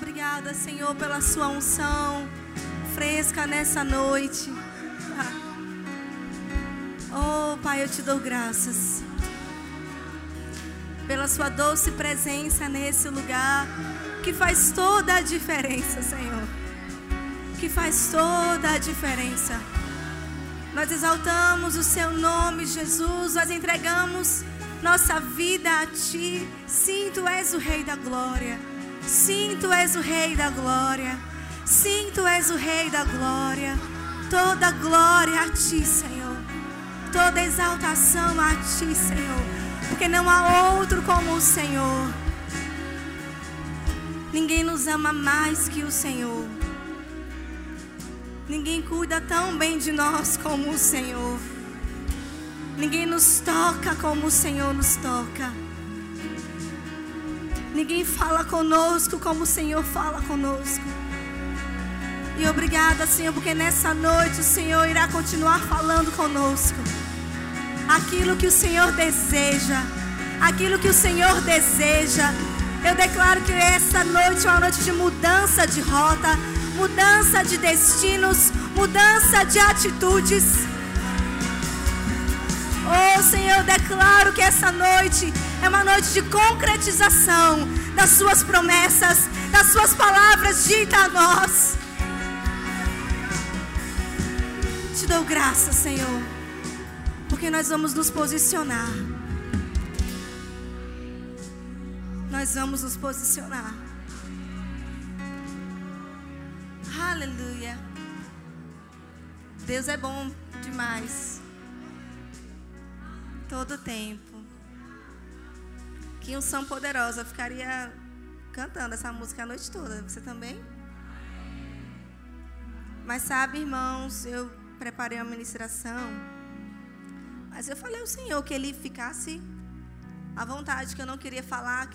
Obrigada, Senhor, pela sua unção fresca nessa noite. Oh, Pai, eu te dou graças pela sua doce presença nesse lugar que faz toda a diferença, Senhor. Que faz toda a diferença. Nós exaltamos o seu nome, Jesus. Nós entregamos nossa vida a ti. Sim, tu és o Rei da glória. Sim, tu és o Rei da glória. Sim, tu és o Rei da glória. Toda glória a ti, Senhor. Toda exaltação a ti, Senhor. Porque não há outro como o Senhor. Ninguém nos ama mais que o Senhor. Ninguém cuida tão bem de nós como o Senhor. Ninguém nos toca como o Senhor nos toca. Ninguém fala conosco como o Senhor fala conosco. E obrigada, Senhor, porque nessa noite o Senhor irá continuar falando conosco. Aquilo que o Senhor deseja. Aquilo que o Senhor deseja. Eu declaro que essa noite é uma noite de mudança de rota, mudança de destinos, mudança de atitudes. Oh Senhor, eu declaro que essa noite é uma noite de concretização das Suas promessas, das Suas palavras ditas a nós. Te dou graça, Senhor, porque nós vamos nos posicionar. Nós vamos nos posicionar. Aleluia. Deus é bom demais. Todo tempo. Que unção poderosa. Eu ficaria cantando essa música a noite toda. Você também? Mas sabe, irmãos, eu preparei uma ministração. Mas eu falei ao Senhor que ele ficasse à vontade, que eu não queria falar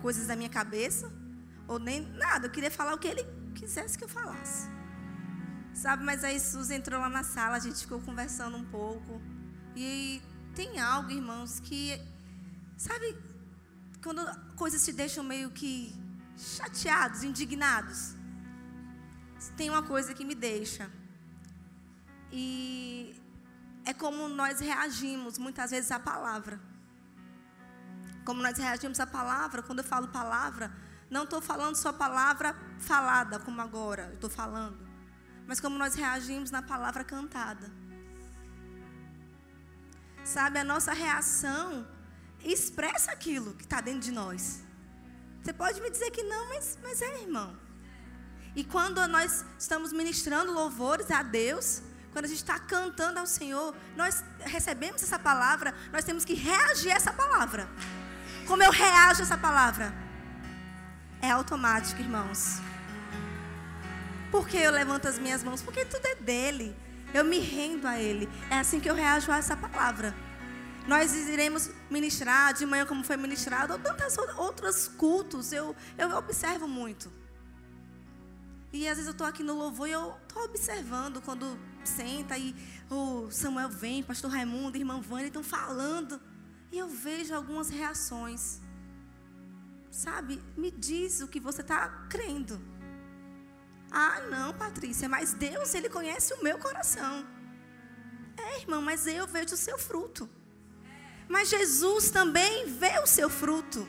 coisas da minha cabeça, ou nem nada, eu queria falar o que ele quisesse que eu falasse. Sabe, mas aí Jesus entrou lá na sala, a gente ficou conversando um pouco. E tem algo, irmãos, que sabe quando coisas te deixam meio que chateados, indignados. Tem uma coisa que me deixa. E é como nós reagimos muitas vezes à palavra como nós reagimos à palavra. Quando eu falo palavra, não estou falando só palavra falada, como agora estou falando, mas como nós reagimos na palavra cantada. Sabe, a nossa reação expressa aquilo que está dentro de nós. Você pode me dizer que não, mas, mas é, irmão. E quando nós estamos ministrando louvores a Deus, quando a gente está cantando ao Senhor, nós recebemos essa palavra, nós temos que reagir a essa palavra. Como eu reajo a essa palavra? É automático, irmãos. Por que eu levanto as minhas mãos? Porque tudo é dele. Eu me rendo a ele. É assim que eu reajo a essa palavra. Nós iremos ministrar de manhã, como foi ministrado, ou tantas outros cultos. Eu, eu observo muito. E às vezes eu estou aqui no louvor e eu estou observando quando senta e o Samuel vem, pastor Raimundo, irmã Vânia estão falando. E eu vejo algumas reações. Sabe? Me diz o que você está crendo. Ah, não, Patrícia, mas Deus, Ele conhece o meu coração. É, irmão, mas eu vejo o seu fruto. Mas Jesus também vê o seu fruto.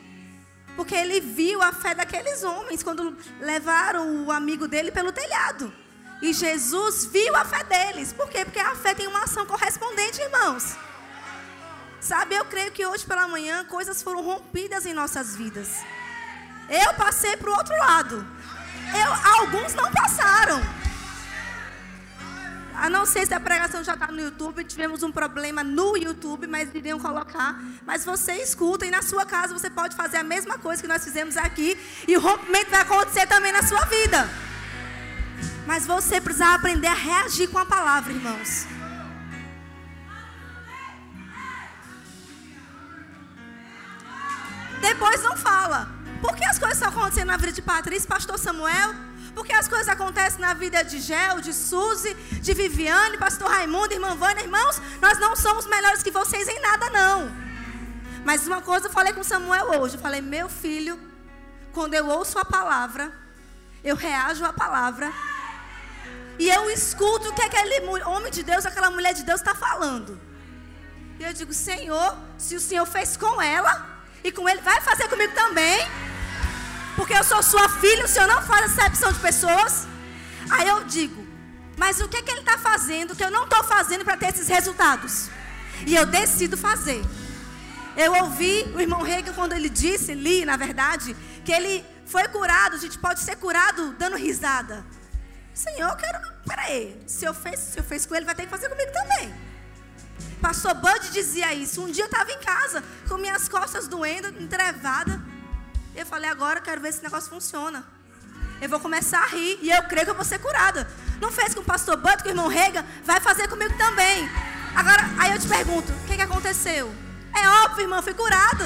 Porque ele viu a fé daqueles homens quando levaram o amigo dele pelo telhado. E Jesus viu a fé deles. Por quê? Porque a fé tem uma ação correspondente, irmãos. Sabe, eu creio que hoje pela manhã coisas foram rompidas em nossas vidas. Eu passei para o outro lado. Eu, alguns não passaram. A não sei se a pregação já está no YouTube. Tivemos um problema no YouTube, mas iriam colocar. Mas você escuta e na sua casa você pode fazer a mesma coisa que nós fizemos aqui. E o rompimento vai acontecer também na sua vida. Mas você precisa aprender a reagir com a palavra, irmãos. Depois não fala. Estão acontecendo na vida de Patrícia, pastor Samuel? Por que as coisas acontecem na vida de Gel, de Suzy, de Viviane, pastor Raimundo, irmã Vânia, irmãos? Nós não somos melhores que vocês em nada, não. Mas uma coisa eu falei com Samuel hoje. Eu falei, meu filho, quando eu ouço a palavra, Eu reajo à palavra. E eu escuto o que aquele homem de Deus, aquela mulher de Deus está falando. E eu digo, Senhor, se o Senhor fez com ela, e com ele, vai fazer comigo também. Porque eu sou sua filha, o Senhor não faz acepção de pessoas. Aí eu digo, mas o que, é que ele está fazendo que eu não estou fazendo para ter esses resultados? E eu decido fazer. Eu ouvi o irmão Reagan quando ele disse, li na verdade, que ele foi curado, a gente pode ser curado dando risada. Senhor, eu quero. Peraí, se eu fiz, se eu fiz com ele, vai ter que fazer comigo também. Pastor Bud dizia isso. Um dia eu estava em casa, com minhas costas doendo, entrevada. Eu falei, agora eu quero ver se esse negócio funciona. Eu vou começar a rir e eu creio que eu vou ser curada. Não fez com o pastor Bud, com o irmão Rega, vai fazer comigo também. Agora, aí eu te pergunto, o que, que aconteceu? É óbvio, irmão, fui curado.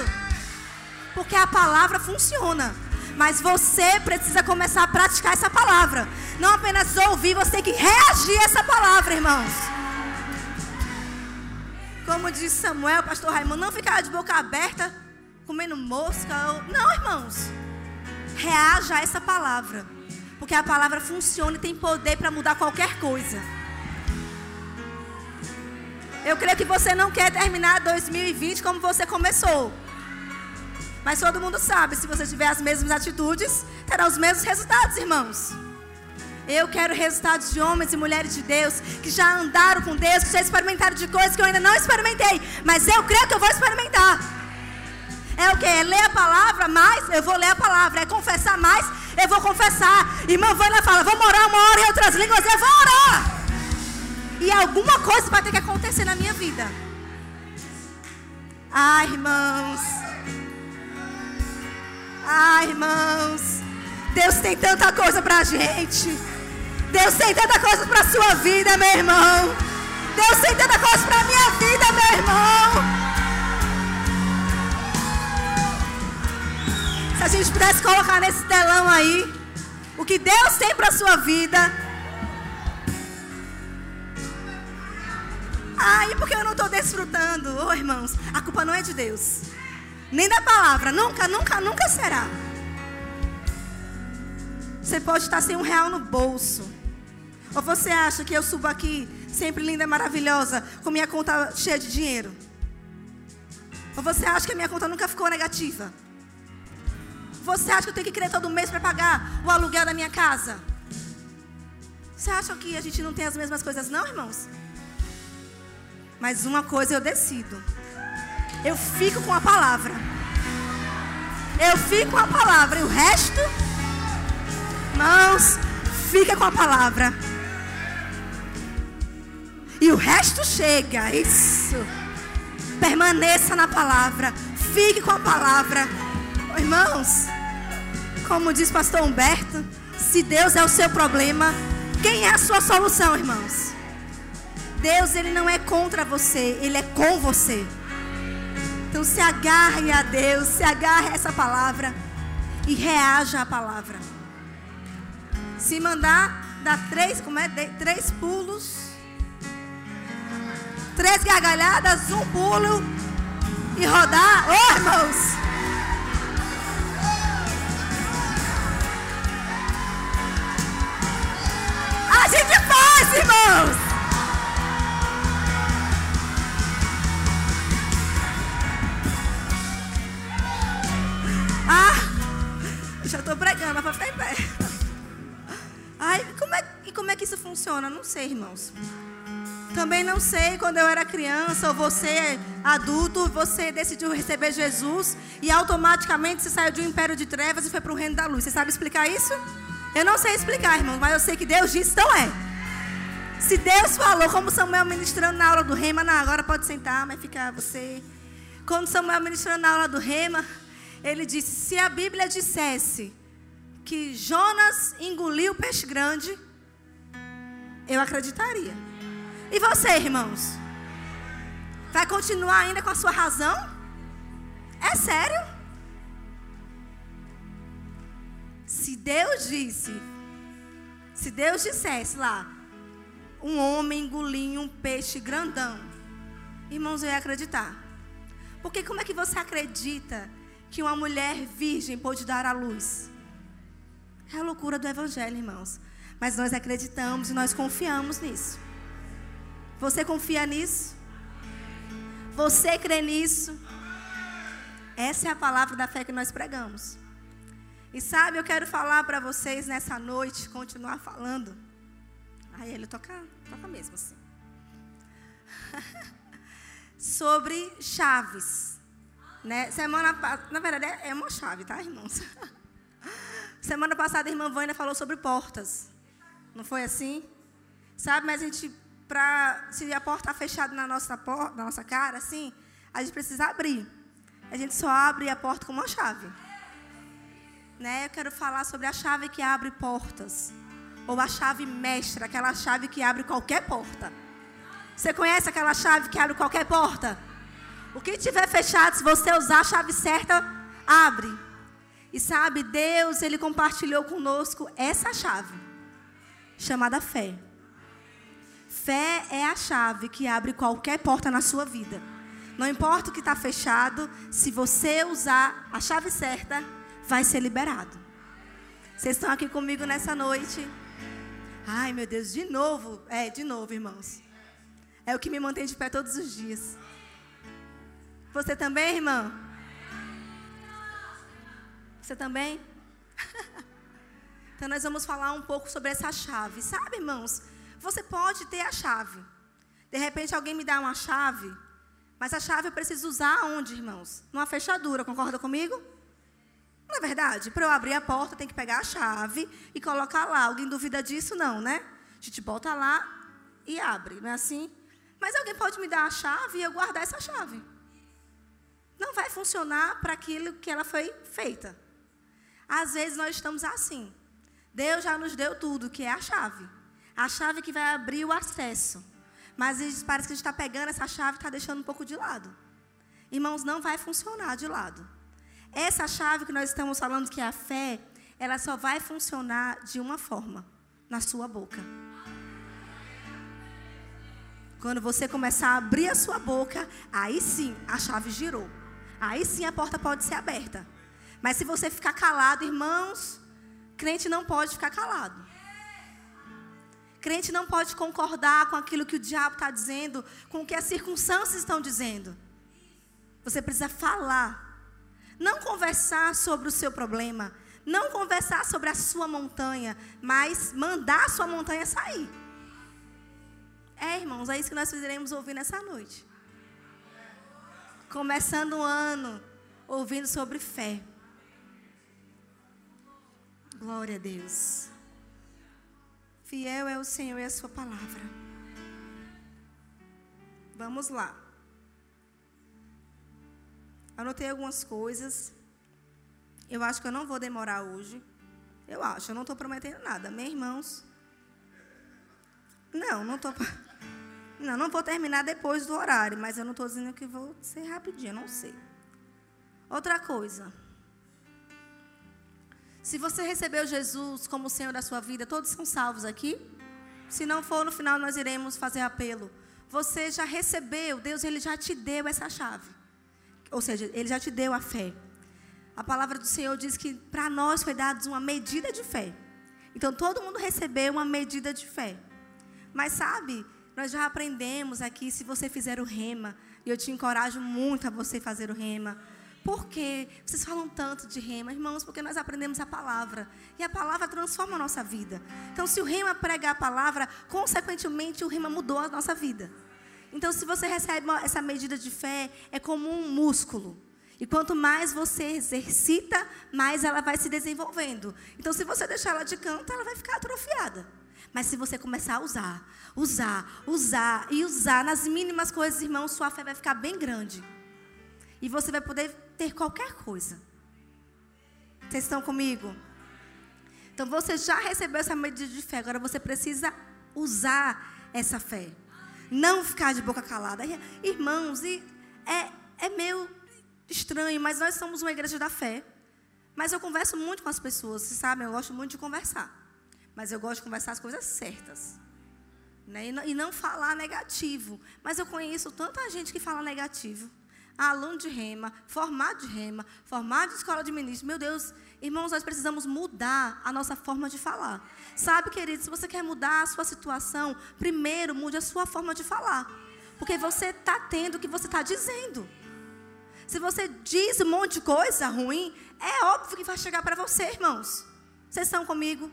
Porque a palavra funciona. Mas você precisa começar a praticar essa palavra. Não apenas ouvir, você tem que reagir a essa palavra, irmãos. Como disse Samuel, pastor Raimundo, não ficar de boca aberta, comendo mosca. Não, irmãos. Reaja a essa palavra. Porque a palavra funciona e tem poder para mudar qualquer coisa. Eu creio que você não quer terminar 2020 como você começou. Mas todo mundo sabe, se você tiver as mesmas atitudes, terá os mesmos resultados, irmãos. Eu quero resultados de homens e mulheres de Deus que já andaram com Deus, que já experimentaram de coisas que eu ainda não experimentei, mas eu creio que eu vou experimentar. É o que? É ler a palavra mais? Eu vou ler a palavra. É confessar mais? Eu vou confessar. Irmão, vai lá fala: vamos orar uma hora em outras línguas. Eu vou orar. E alguma coisa vai ter que acontecer na minha vida. Ai, irmãos. Ai, irmãos. Deus tem tanta coisa pra gente. Deus tem tanta coisa para a sua vida, meu irmão. Deus tem tanta coisa para a minha vida, meu irmão. Se a gente pudesse colocar nesse telão aí o que Deus tem para a sua vida. Ai, porque eu não estou desfrutando? Ô oh, irmãos, a culpa não é de Deus. Nem da palavra. Nunca, nunca, nunca será. Você pode estar sem um real no bolso. Ou você acha que eu subo aqui, sempre linda e maravilhosa, com minha conta cheia de dinheiro? Ou você acha que a minha conta nunca ficou negativa? Você acha que eu tenho que crer todo mês para pagar o aluguel da minha casa? Você acha que a gente não tem as mesmas coisas, não, irmãos? Mas uma coisa eu decido. Eu fico com a palavra. Eu fico com a palavra. E o resto, irmãos, fica com a palavra. E o resto chega. Isso. Permaneça na palavra. Fique com a palavra. Irmãos, como diz pastor Humberto, se Deus é o seu problema, quem é a sua solução, irmãos? Deus, ele não é contra você, ele é com você. Então se agarre a Deus, se agarre a essa palavra e reaja à palavra. Se mandar, dá três, como é? Três pulos três gargalhadas, um pulo e rodar. Ô oh, irmãos! A gente faz, irmãos! Ah, já estou pregando, para ficar em pé. Ai, como é, e como é que isso funciona? Não sei, irmãos. Também não sei quando eu era criança ou você adulto, você decidiu receber Jesus e automaticamente você saiu de um império de trevas e foi para o reino da luz. Você sabe explicar isso? Eu não sei explicar, irmãos, mas eu sei que Deus disse, então é. Se Deus falou, como Samuel ministrando na aula do Rema, não, agora pode sentar, mas fica você. Quando Samuel ministrando na aula do Rema, ele disse: se a Bíblia dissesse que Jonas engoliu o peixe grande, eu acreditaria. E você, irmãos? Vai continuar ainda com a sua razão? É sério? Se Deus disse, se Deus dissesse lá, um homem engolindo um peixe grandão, irmãos, eu ia acreditar. Porque como é que você acredita que uma mulher virgem pode dar à luz? É a loucura do Evangelho, irmãos. Mas nós acreditamos e nós confiamos nisso. Você confia nisso? Você crê nisso? Essa é a palavra da fé que nós pregamos. E sabe, eu quero falar para vocês nessa noite, continuar falando. Aí ele toca, toca mesmo assim. Sobre chaves. Né? Semana na verdade é uma chave, tá, irmãos? Semana passada a irmã Vânia falou sobre portas. Não foi assim? Sabe, mas a gente para se a porta está fechada na nossa porta, na nossa cara assim, a gente precisa abrir. A gente só abre a porta com uma chave. Né? Eu quero falar sobre a chave que abre portas. Ou a chave mestra, aquela chave que abre qualquer porta. Você conhece aquela chave que abre qualquer porta? O que tiver fechado, se você usar a chave certa, abre. E sabe, Deus, Ele compartilhou conosco essa chave, chamada fé. Fé é a chave que abre qualquer porta na sua vida. Não importa o que está fechado, se você usar a chave certa, vai ser liberado. Vocês estão aqui comigo nessa noite? Ai, meu Deus, de novo. É, de novo, irmãos. É o que me mantém de pé todos os dias. Você também, irmã? Você também? então nós vamos falar um pouco sobre essa chave. Sabe, irmãos? Você pode ter a chave. De repente alguém me dá uma chave, mas a chave eu preciso usar onde, irmãos? Numa fechadura, concorda comigo? Não é verdade? Para eu abrir a porta, tem que pegar a chave e colocar lá. Alguém duvida disso? Não, né? A gente bota lá e abre, não é assim? Mas alguém pode me dar a chave e eu guardar essa chave não vai funcionar para aquilo que ela foi feita. Às vezes nós estamos assim. Deus já nos deu tudo, que é a chave. A chave que vai abrir o acesso. Mas parece que a gente está pegando essa chave e está deixando um pouco de lado. Irmãos, não vai funcionar de lado. Essa chave que nós estamos falando, que é a fé, ela só vai funcionar de uma forma: na sua boca. Quando você começar a abrir a sua boca, aí sim a chave girou. Aí sim a porta pode ser aberta. Mas se você ficar calado, irmãos, crente não pode ficar calado. Crente não pode concordar com aquilo que o diabo está dizendo, com o que as circunstâncias estão dizendo. Você precisa falar. Não conversar sobre o seu problema. Não conversar sobre a sua montanha. Mas mandar a sua montanha sair. É, irmãos, é isso que nós iremos ouvir nessa noite começando o ano ouvindo sobre fé. Glória a Deus. Fiel é o Senhor e a sua palavra. Vamos lá. Anotei algumas coisas. Eu acho que eu não vou demorar hoje. Eu acho, eu não estou prometendo nada. Meus irmãos. Não, não estou. Não, não vou terminar depois do horário, mas eu não estou dizendo que vou ser rapidinho, não sei. Outra coisa. Se você recebeu Jesus como Senhor da sua vida, todos são salvos aqui? Se não for, no final nós iremos fazer apelo. Você já recebeu, Deus ele já te deu essa chave. Ou seja, ele já te deu a fé. A palavra do Senhor diz que para nós foi dada uma medida de fé. Então todo mundo recebeu uma medida de fé. Mas sabe, nós já aprendemos aqui, se você fizer o rema, e eu te encorajo muito a você fazer o rema. Por quê? Vocês falam tanto de rema, irmãos, porque nós aprendemos a palavra. E a palavra transforma a nossa vida. Então, se o rema prega a palavra, consequentemente o rema mudou a nossa vida. Então, se você recebe essa medida de fé, é como um músculo. E quanto mais você exercita, mais ela vai se desenvolvendo. Então, se você deixar ela de canto, ela vai ficar atrofiada. Mas se você começar a usar, usar, usar e usar nas mínimas coisas, irmão, sua fé vai ficar bem grande. E você vai poder ter qualquer coisa. Vocês estão comigo? Então você já recebeu essa medida de fé, agora você precisa usar essa fé. Não ficar de boca calada. Irmãos, e é, é meio estranho, mas nós somos uma igreja da fé. Mas eu converso muito com as pessoas, vocês sabem, eu gosto muito de conversar. Mas eu gosto de conversar as coisas certas. Né? E, não, e não falar negativo. Mas eu conheço tanta gente que fala negativo. aluno de rema, formado de rema, formado de escola de ministro. Meu Deus, irmãos, nós precisamos mudar a nossa forma de falar. Sabe, querido, se você quer mudar a sua situação, primeiro mude a sua forma de falar. Porque você está tendo o que você está dizendo. Se você diz um monte de coisa ruim, é óbvio que vai chegar para você, irmãos. Vocês estão comigo?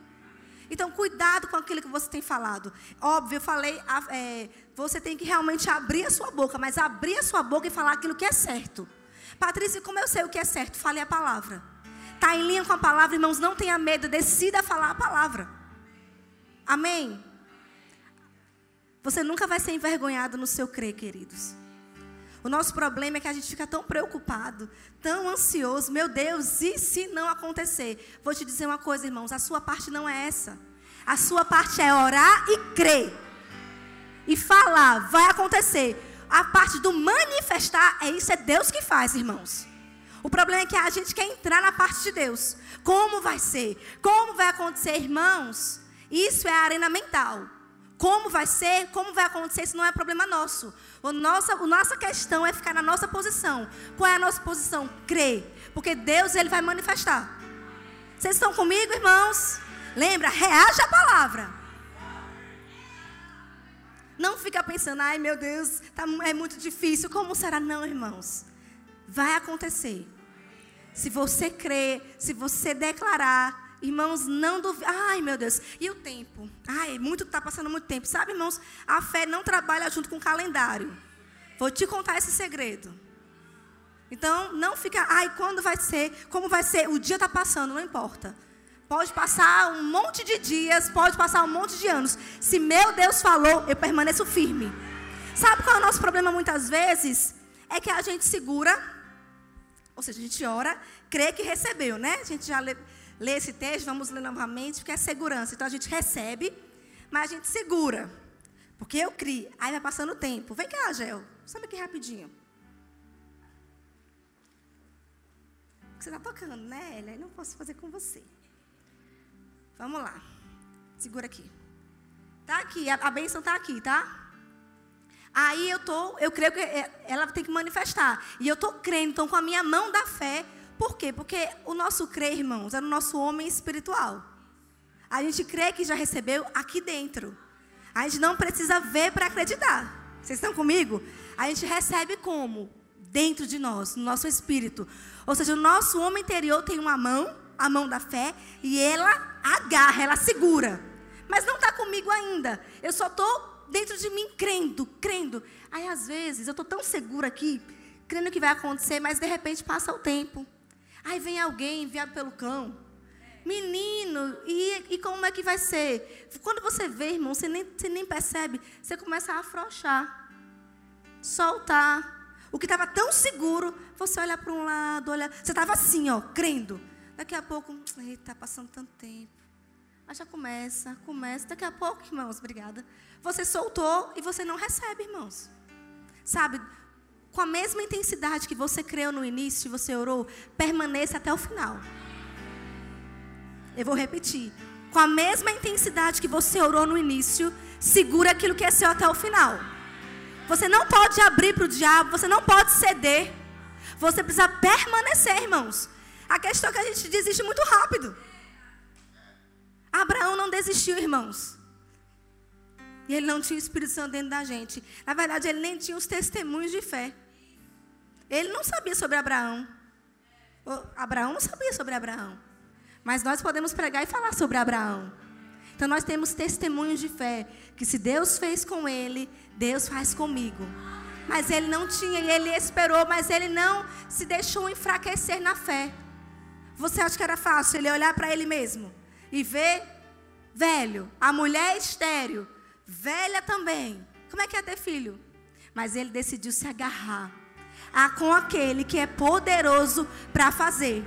Então, cuidado com aquilo que você tem falado. Óbvio, eu falei, é, você tem que realmente abrir a sua boca, mas abrir a sua boca e falar aquilo que é certo. Patrícia, como eu sei o que é certo? Fale a palavra. Está em linha com a palavra, irmãos, não tenha medo, decida falar a palavra. Amém? Você nunca vai ser envergonhado no seu crer, queridos. O nosso problema é que a gente fica tão preocupado, tão ansioso. Meu Deus, e se não acontecer? Vou te dizer uma coisa, irmãos: a sua parte não é essa. A sua parte é orar e crer. E falar, vai acontecer. A parte do manifestar, é isso, é Deus que faz, irmãos. O problema é que a gente quer entrar na parte de Deus. Como vai ser? Como vai acontecer, irmãos? Isso é a arena mental. Como vai ser, como vai acontecer, isso não é problema nosso. O nossa, a nossa questão é ficar na nossa posição. Qual é a nossa posição? Crer. Porque Deus ele vai manifestar. Vocês estão comigo, irmãos? Lembra, reage à palavra. Não fica pensando, ai meu Deus, tá, é muito difícil. Como será? Não, irmãos. Vai acontecer. Se você crer, se você declarar, Irmãos, não duvidem. Ai, meu Deus. E o tempo? Ai, muito está passando muito tempo. Sabe, irmãos, a fé não trabalha junto com o calendário. Vou te contar esse segredo. Então, não fica, ai, quando vai ser? Como vai ser? O dia está passando, não importa. Pode passar um monte de dias, pode passar um monte de anos. Se meu Deus falou, eu permaneço firme. Sabe qual é o nosso problema muitas vezes? É que a gente segura, ou seja, a gente ora, crê que recebeu, né? A gente já ler esse texto, vamos ler novamente, porque é segurança. Então a gente recebe, mas a gente segura. Porque eu crio. Aí vai passando o tempo. Vem cá, Gel. Sabe aqui rapidinho. Você está tocando, né, Elia? Não posso fazer com você. Vamos lá. Segura aqui. Tá aqui, a, a bênção tá aqui, tá? Aí eu tô, eu creio que é, ela tem que manifestar. E eu tô crendo, então com a minha mão da fé, por quê? Porque o nosso crer, irmãos, é no nosso homem espiritual. A gente crê que já recebeu aqui dentro. A gente não precisa ver para acreditar. Vocês estão comigo? A gente recebe como? Dentro de nós, no nosso espírito. Ou seja, o nosso homem interior tem uma mão, a mão da fé, e ela agarra, ela segura. Mas não está comigo ainda. Eu só estou dentro de mim crendo, crendo. Aí às vezes eu estou tão segura aqui, crendo que vai acontecer, mas de repente passa o tempo. Aí vem alguém enviado pelo cão. Menino, e, e como é que vai ser? Quando você vê, irmão, você nem, você nem percebe, você começa a afrouxar, soltar. O que estava tão seguro, você olha para um lado, olha. Você estava assim, ó, crendo. Daqui a pouco, está passando tanto tempo. Aí já começa, começa. Daqui a pouco, irmãos, obrigada. Você soltou e você não recebe, irmãos. Sabe, com a mesma intensidade que você creu no início, você orou, permaneça até o final. Eu vou repetir. Com a mesma intensidade que você orou no início, segura aquilo que é seu até o final. Você não pode abrir para o diabo, você não pode ceder. Você precisa permanecer, irmãos. A questão é que a gente desiste muito rápido. Abraão não desistiu, irmãos. E ele não tinha o Espírito Santo dentro da gente. Na verdade, ele nem tinha os testemunhos de fé. Ele não sabia sobre Abraão. O Abraão não sabia sobre Abraão. Mas nós podemos pregar e falar sobre Abraão. Então nós temos testemunhos de fé. Que se Deus fez com ele, Deus faz comigo. Mas ele não tinha, e ele esperou, mas ele não se deixou enfraquecer na fé. Você acha que era fácil ele olhar para ele mesmo e ver, velho, a mulher estéreo, velha também. Como é que é ter filho? Mas ele decidiu se agarrar a, com aquele que é poderoso para fazer.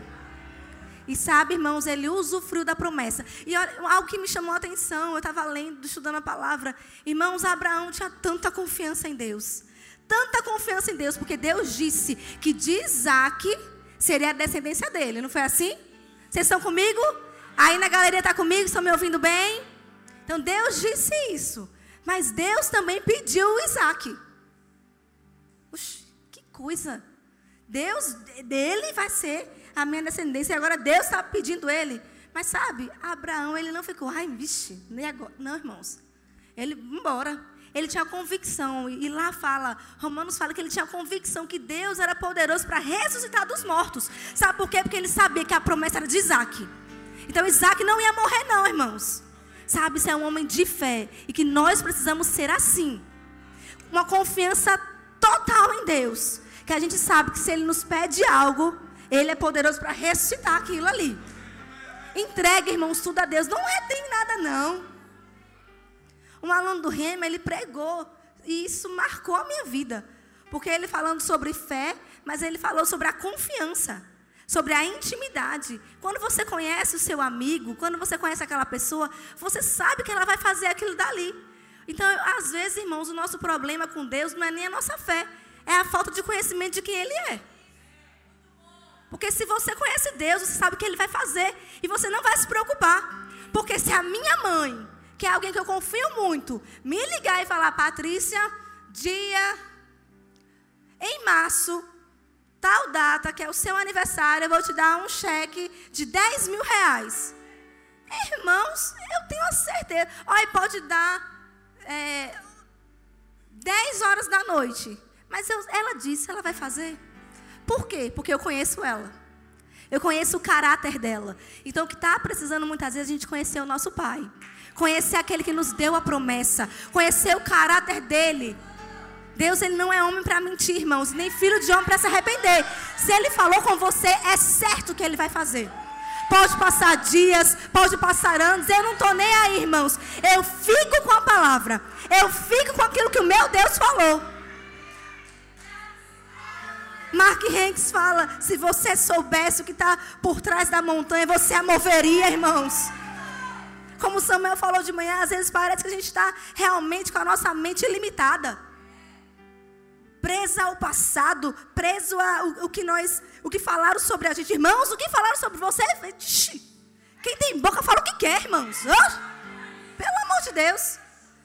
E sabe, irmãos, ele usufruiu da promessa. E algo que me chamou a atenção, eu estava lendo, estudando a palavra. Irmãos, Abraão tinha tanta confiança em Deus. Tanta confiança em Deus, porque Deus disse que de Isaac seria a descendência dele. Não foi assim? Vocês estão comigo? Aí na galeria está comigo? Estão me ouvindo bem? Então Deus disse isso. Mas Deus também pediu Isaac. Coisa. Deus, dele vai ser a minha descendência. E agora Deus está pedindo ele. Mas sabe, Abraão, ele não ficou, ai, vixe, nem agora. Não, irmãos. Ele, embora. Ele tinha convicção, e lá fala, Romanos fala que ele tinha convicção que Deus era poderoso para ressuscitar dos mortos. Sabe por quê? Porque ele sabia que a promessa era de Isaac. Então Isaac não ia morrer, não, irmãos. Sabe, isso é um homem de fé. E que nós precisamos ser assim. Uma confiança total em Deus. Que a gente sabe que se Ele nos pede algo, Ele é poderoso para ressuscitar aquilo ali. Entregue, irmãos, tudo a Deus. Não retém nada, não. Um aluno do Rema, ele pregou. E isso marcou a minha vida. Porque ele falando sobre fé, mas ele falou sobre a confiança sobre a intimidade. Quando você conhece o seu amigo, quando você conhece aquela pessoa, você sabe que ela vai fazer aquilo dali. Então, às vezes, irmãos, o nosso problema com Deus não é nem a nossa fé, é a falta de conhecimento de quem Ele é. Porque se você conhece Deus, você sabe o que Ele vai fazer e você não vai se preocupar. Porque se a minha mãe, que é alguém que eu confio muito, me ligar e falar, Patrícia, dia em março, tal data, que é o seu aniversário, eu vou te dar um cheque de 10 mil reais. Irmãos, eu tenho a certeza. Olha, pode dar é, 10 horas da noite. Mas eu, ela disse, ela vai fazer. Por quê? Porque eu conheço ela. Eu conheço o caráter dela. Então, o que está precisando muitas vezes é a gente conhecer o nosso pai. Conhecer aquele que nos deu a promessa. Conhecer o caráter dele. Deus ele não é homem para mentir, irmãos, nem filho de homem para se arrepender. Se ele falou com você, é certo que ele vai fazer. Pode passar dias, pode passar anos, eu não estou nem aí, irmãos. Eu fico com a palavra. Eu fico com aquilo que o meu Deus falou. Mark Hanks fala: se você soubesse o que está por trás da montanha, você a moveria, irmãos. Como Samuel falou de manhã, às vezes parece que a gente está realmente com a nossa mente limitada presa ao passado, preso ao que nós, o que falaram sobre a gente. Irmãos, o que falaram sobre você? Quem tem boca fala o que quer, irmãos. Oh, pelo amor de Deus.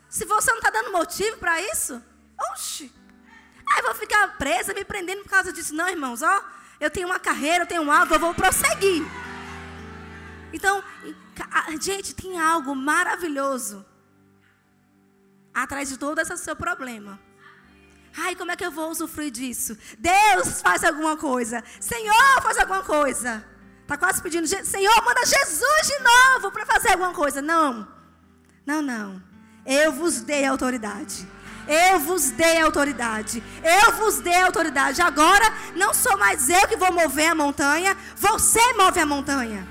Se você não está dando motivo para isso, oxe. Aí vou ficar presa, me prendendo por causa disso. Não, irmãos, ó. Eu tenho uma carreira, eu tenho alvo, eu vou prosseguir. Então, gente, tem algo maravilhoso atrás de todo esse seu problema. Ai, como é que eu vou usufruir disso? Deus faz alguma coisa. Senhor, faz alguma coisa. Está quase pedindo, Senhor, manda Jesus de novo para fazer alguma coisa. Não, não, não. Eu vos dei autoridade. Eu vos dei autoridade. Eu vos dei autoridade. Agora não sou mais eu que vou mover a montanha, você move a montanha.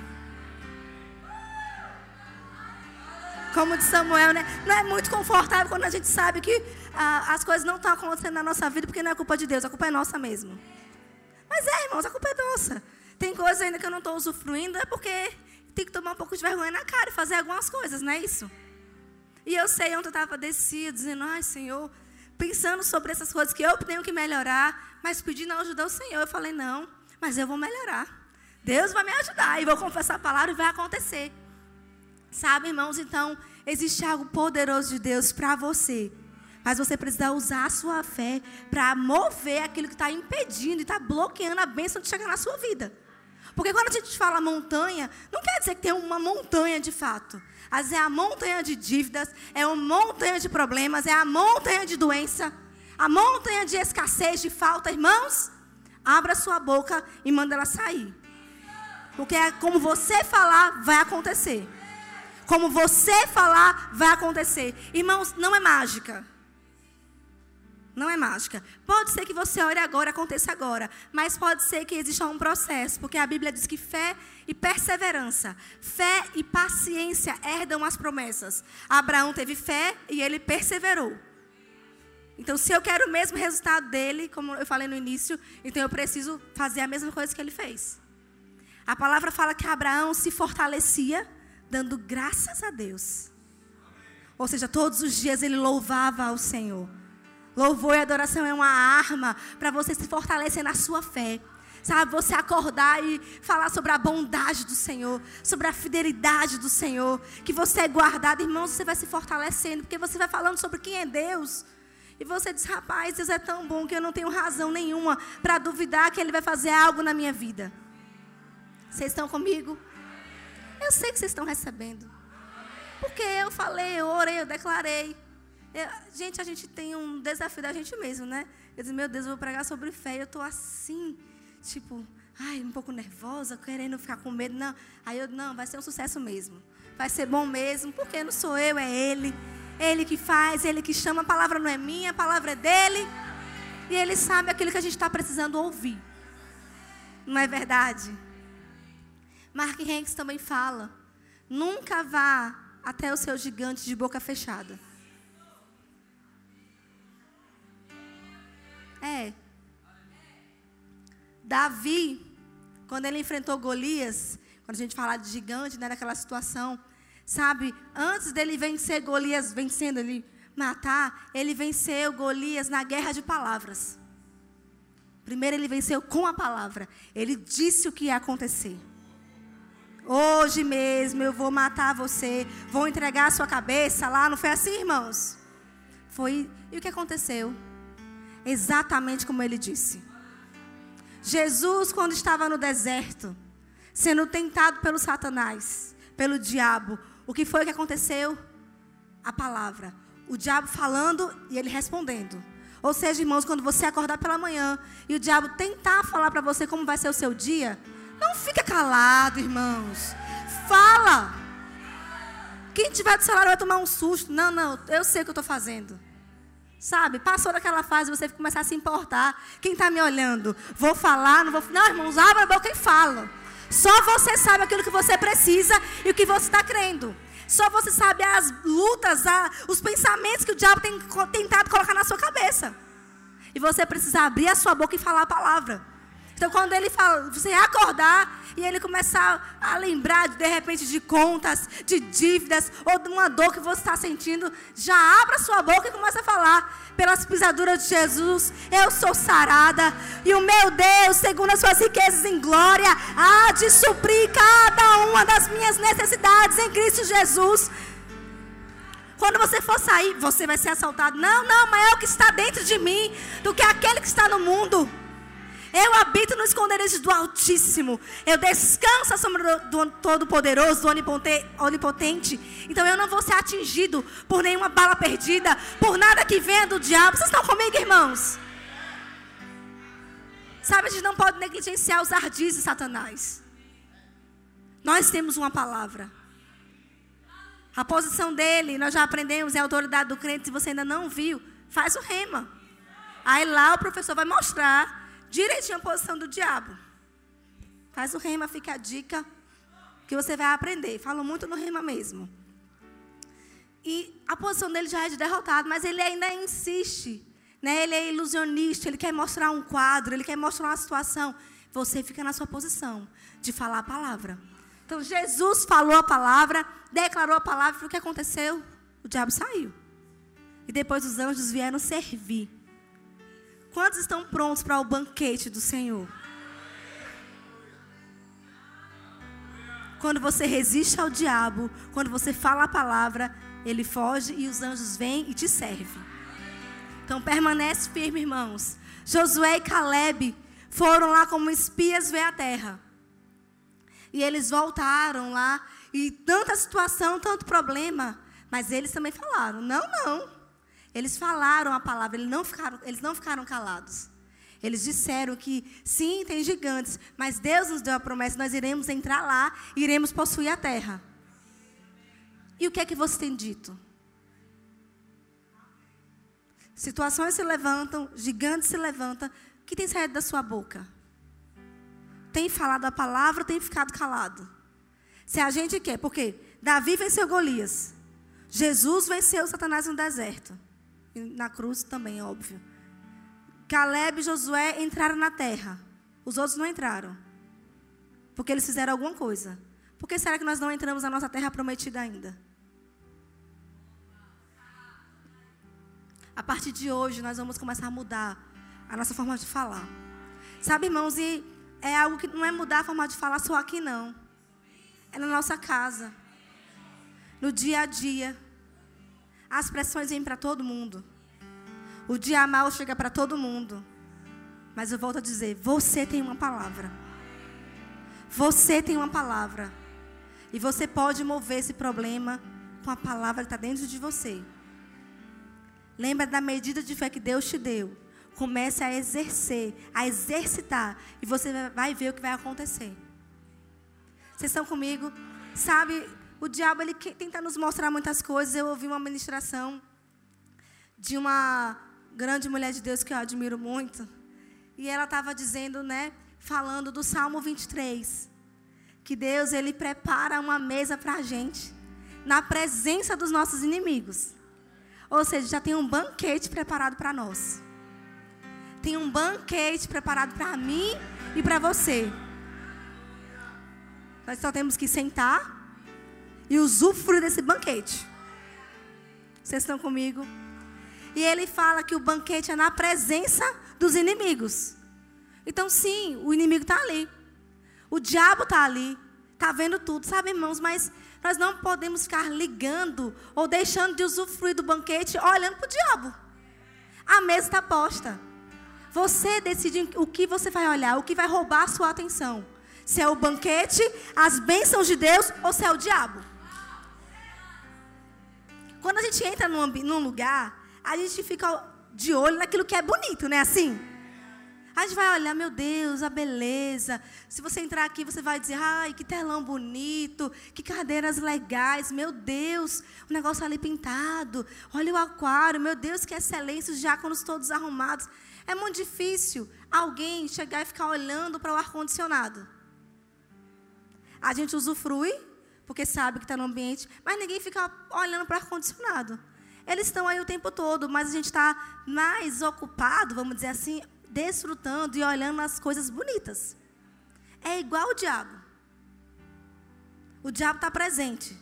Como de Samuel, né? Não é muito confortável quando a gente sabe que ah, as coisas não estão acontecendo na nossa vida porque não é culpa de Deus, a culpa é nossa mesmo. Mas é, irmãos, a culpa é nossa. Tem coisas ainda que eu não estou usufruindo, é porque tem que tomar um pouco de vergonha na cara e fazer algumas coisas, não é isso? E eu sei onde eu estava descida, dizendo, ai Senhor, pensando sobre essas coisas que eu tenho que melhorar, mas pedindo ajuda ao Senhor. Eu falei, não, mas eu vou melhorar. Deus vai me ajudar e vou confessar a palavra e vai acontecer. Sabe, irmãos, então, existe algo poderoso de Deus para você. Mas você precisa usar a sua fé para mover aquilo que está impedindo e está bloqueando a bênção de chegar na sua vida. Porque quando a gente fala montanha, não quer dizer que tem uma montanha de fato. Às vezes é a montanha de dívidas, é uma montanha de problemas, é a montanha de doença, a montanha de escassez, de falta. Irmãos, abra sua boca e manda ela sair. Porque é como você falar, vai acontecer. Como você falar, vai acontecer. Irmãos, não é mágica. Não é mágica. Pode ser que você ore agora, aconteça agora. Mas pode ser que exista um processo. Porque a Bíblia diz que fé e perseverança, fé e paciência herdam as promessas. Abraão teve fé e ele perseverou. Então, se eu quero o mesmo resultado dele, como eu falei no início, então eu preciso fazer a mesma coisa que ele fez. A palavra fala que Abraão se fortalecia dando graças a Deus. Ou seja, todos os dias ele louvava ao Senhor. Louvor e adoração é uma arma para você se fortalecer na sua fé. Sabe, você acordar e falar sobre a bondade do Senhor, sobre a fidelidade do Senhor, que você é guardado, irmãos, você vai se fortalecendo, porque você vai falando sobre quem é Deus. E você diz, rapaz, Deus é tão bom que eu não tenho razão nenhuma para duvidar que Ele vai fazer algo na minha vida. Vocês estão comigo? Eu sei que vocês estão recebendo. Porque eu falei, eu orei, eu declarei. Eu, gente, a gente tem um desafio da gente mesmo, né? Eu disse, meu Deus, eu vou pregar sobre fé. Eu estou assim, tipo, ai, um pouco nervosa, querendo ficar com medo. Não. Aí eu, não, vai ser um sucesso mesmo. Vai ser bom mesmo, porque não sou eu, é Ele. Ele que faz, Ele que chama. A palavra não é minha, a palavra é dele. E Ele sabe aquilo que a gente está precisando ouvir. Não é verdade? Mark Hanks também fala: nunca vá até o seu gigante de boca fechada. É. Davi, quando ele enfrentou Golias, quando a gente fala de gigante, né, naquela situação, sabe, antes dele vencer Golias, vencendo ele matar, ele venceu Golias na guerra de palavras. Primeiro ele venceu com a palavra. Ele disse o que ia acontecer. Hoje mesmo eu vou matar você, vou entregar a sua cabeça lá. Não foi assim, irmãos? Foi. E o que aconteceu? Exatamente como ele disse. Jesus, quando estava no deserto, sendo tentado pelo Satanás, pelo diabo, o que foi que aconteceu? A palavra. O diabo falando e ele respondendo. Ou seja, irmãos, quando você acordar pela manhã e o diabo tentar falar para você como vai ser o seu dia, não fica calado, irmãos. Fala. Quem tiver do celular vai tomar um susto. Não, não, eu sei o que eu estou fazendo. Sabe? Passou daquela fase, você começar a se importar. Quem está me olhando? Vou falar, não vou. Não, irmãos, abre a boca e fala. Só você sabe aquilo que você precisa e o que você está crendo. Só você sabe as lutas, a, os pensamentos que o diabo tem tentado colocar na sua cabeça. E você precisa abrir a sua boca e falar a palavra. Então, quando ele fala, você acordar e ele começar a lembrar, de, repente, de contas, de dívidas ou de uma dor que você está sentindo, já abra sua boca e começa a falar. Pelas pisaduras de Jesus, eu sou sarada. E o meu Deus, segundo as suas riquezas em glória, há de suprir cada uma das minhas necessidades em Cristo Jesus. Quando você for sair, você vai ser assaltado. Não, não, maior que está dentro de mim do que aquele que está no mundo. Eu habito no esconderijo do Altíssimo. Eu descanso à sombra do, Todo-Poderoso, do Onipotente. Então eu não vou ser atingido por nenhuma bala perdida, por nada que venha do diabo. Vocês estão comigo, irmãos? Sabe, a gente não pode negligenciar os ardis de Satanás. Nós temos uma palavra. A posição dele, nós já aprendemos, é a autoridade do crente. Se você ainda não viu, faz o rema. Aí lá o professor vai mostrar direitinho a posição do diabo. Faz o rema, fica a dica que você vai aprender. Falo muito no rema mesmo. E a posição dele já é de derrotado, mas ele ainda insiste. Né? Ele é ilusionista, ele quer mostrar um quadro, ele quer mostrar uma situação. Você fica na sua posição de falar a palavra. Então Jesus falou a palavra, declarou a palavra, e o que aconteceu? O diabo saiu. E depois os anjos vieram servir. Quantos estão prontos para o banquete do Senhor? Quando você resiste ao diabo, quando você fala a palavra, ele foge e os anjos vêm e te servem. Então permanece firme, irmãos. Josué e Caleb foram lá como espias ver a terra. E eles voltaram lá e tanta situação, tanto problema, mas eles também falaram: "Não, não. Eles falaram a palavra, eles não ficaram, eles não ficaram calados. Eles disseram que sim, tem gigantes, mas Deus nos deu a promessa, nós iremos entrar lá e iremos possuir a terra. E o que é que você tem dito? Situações se levantam, gigantes se levantam. O que tem saído da sua boca? Tem falado a palavra ou tem ficado calado? Se a gente quer, porque Davi venceu Golias. Jesus venceu Satanás no deserto na cruz também, óbvio. Caleb e Josué entraram na terra. Os outros não entraram. Porque eles fizeram alguma coisa. Por que será que nós não entramos na nossa terra prometida ainda? A partir de hoje, nós vamos começar a mudar a nossa forma de falar. Sabe, irmãos, e é algo que não é mudar a forma de falar só aqui, não. É na nossa casa. No dia a dia. As pressões vêm para todo mundo. O dia mal chega para todo mundo. Mas eu volto a dizer: você tem uma palavra. Você tem uma palavra. E você pode mover esse problema com a palavra que está dentro de você. Lembra da medida de fé que Deus te deu. Comece a exercer, a exercitar. E você vai ver o que vai acontecer. Vocês estão comigo? Sabe, o diabo ele tenta nos mostrar muitas coisas. Eu ouvi uma ministração de uma grande mulher de Deus que eu admiro muito. E ela estava dizendo, né, falando do Salmo 23, que Deus ele prepara uma mesa para a gente na presença dos nossos inimigos. Ou seja, já tem um banquete preparado para nós. Tem um banquete preparado para mim e para você. Nós só temos que sentar e usufruir desse banquete. Vocês estão comigo? E ele fala que o banquete é na presença dos inimigos. Então, sim, o inimigo está ali. O diabo está ali. Está vendo tudo, sabe, irmãos? Mas nós não podemos ficar ligando ou deixando de usufruir do banquete olhando para o diabo. A mesa está posta. Você decide o que você vai olhar, o que vai roubar a sua atenção. Se é o banquete, as bênçãos de Deus ou se é o diabo. Quando a gente entra num, num lugar, a gente fica de olho naquilo que é bonito, né? Assim. A gente vai olhar, meu Deus, a beleza. Se você entrar aqui, você vai dizer, ai, que telão bonito, que cadeiras legais, meu Deus, o negócio ali pintado. Olha o aquário, meu Deus, que excelência, os diáconos todos arrumados. É muito difícil alguém chegar e ficar olhando para o ar-condicionado. A gente usufrui, porque sabe que está no ambiente, mas ninguém fica olhando para ar-condicionado. Eles estão aí o tempo todo, mas a gente está mais ocupado, vamos dizer assim, desfrutando e olhando as coisas bonitas. É igual o diabo. O diabo está presente,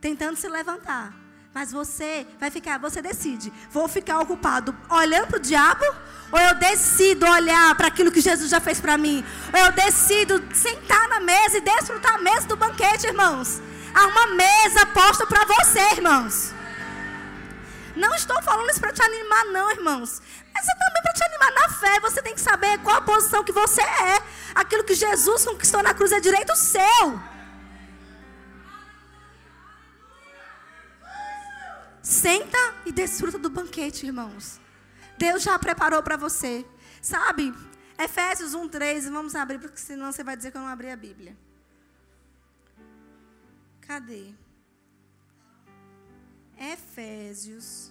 tentando se levantar. Mas você vai ficar, você decide. Vou ficar ocupado olhando para o diabo ou eu decido olhar para aquilo que Jesus já fez para mim? Ou eu decido sentar na mesa e desfrutar a mesa do banquete, irmãos? Há uma mesa posta para você, irmãos. Não estou falando isso para te animar, não, irmãos. Mas é também para te animar na fé. Você tem que saber qual a posição que você é. Aquilo que Jesus conquistou na cruz é direito seu. Senta e desfruta do banquete, irmãos. Deus já preparou para você. Sabe? Efésios 1:3, vamos abrir porque senão você vai dizer que eu não abri a Bíblia. Cadê? Efésios.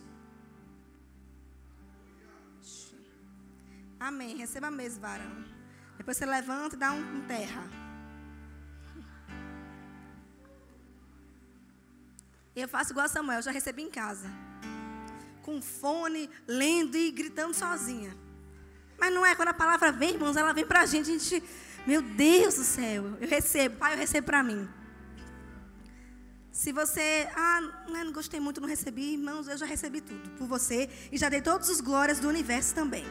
Amém. Receba mesmo, varão. Depois você levanta e dá um, um terra. Eu faço igual a Samuel, já recebi em casa. Com fone, lendo e gritando sozinha. Mas não é quando a palavra vem, irmãos, ela vem pra gente, a gente, meu Deus do céu, eu recebo, pai, eu recebo para mim. Se você, ah, não gostei muito, não recebi, irmãos, eu já recebi tudo por você e já dei todas as glórias do universo também.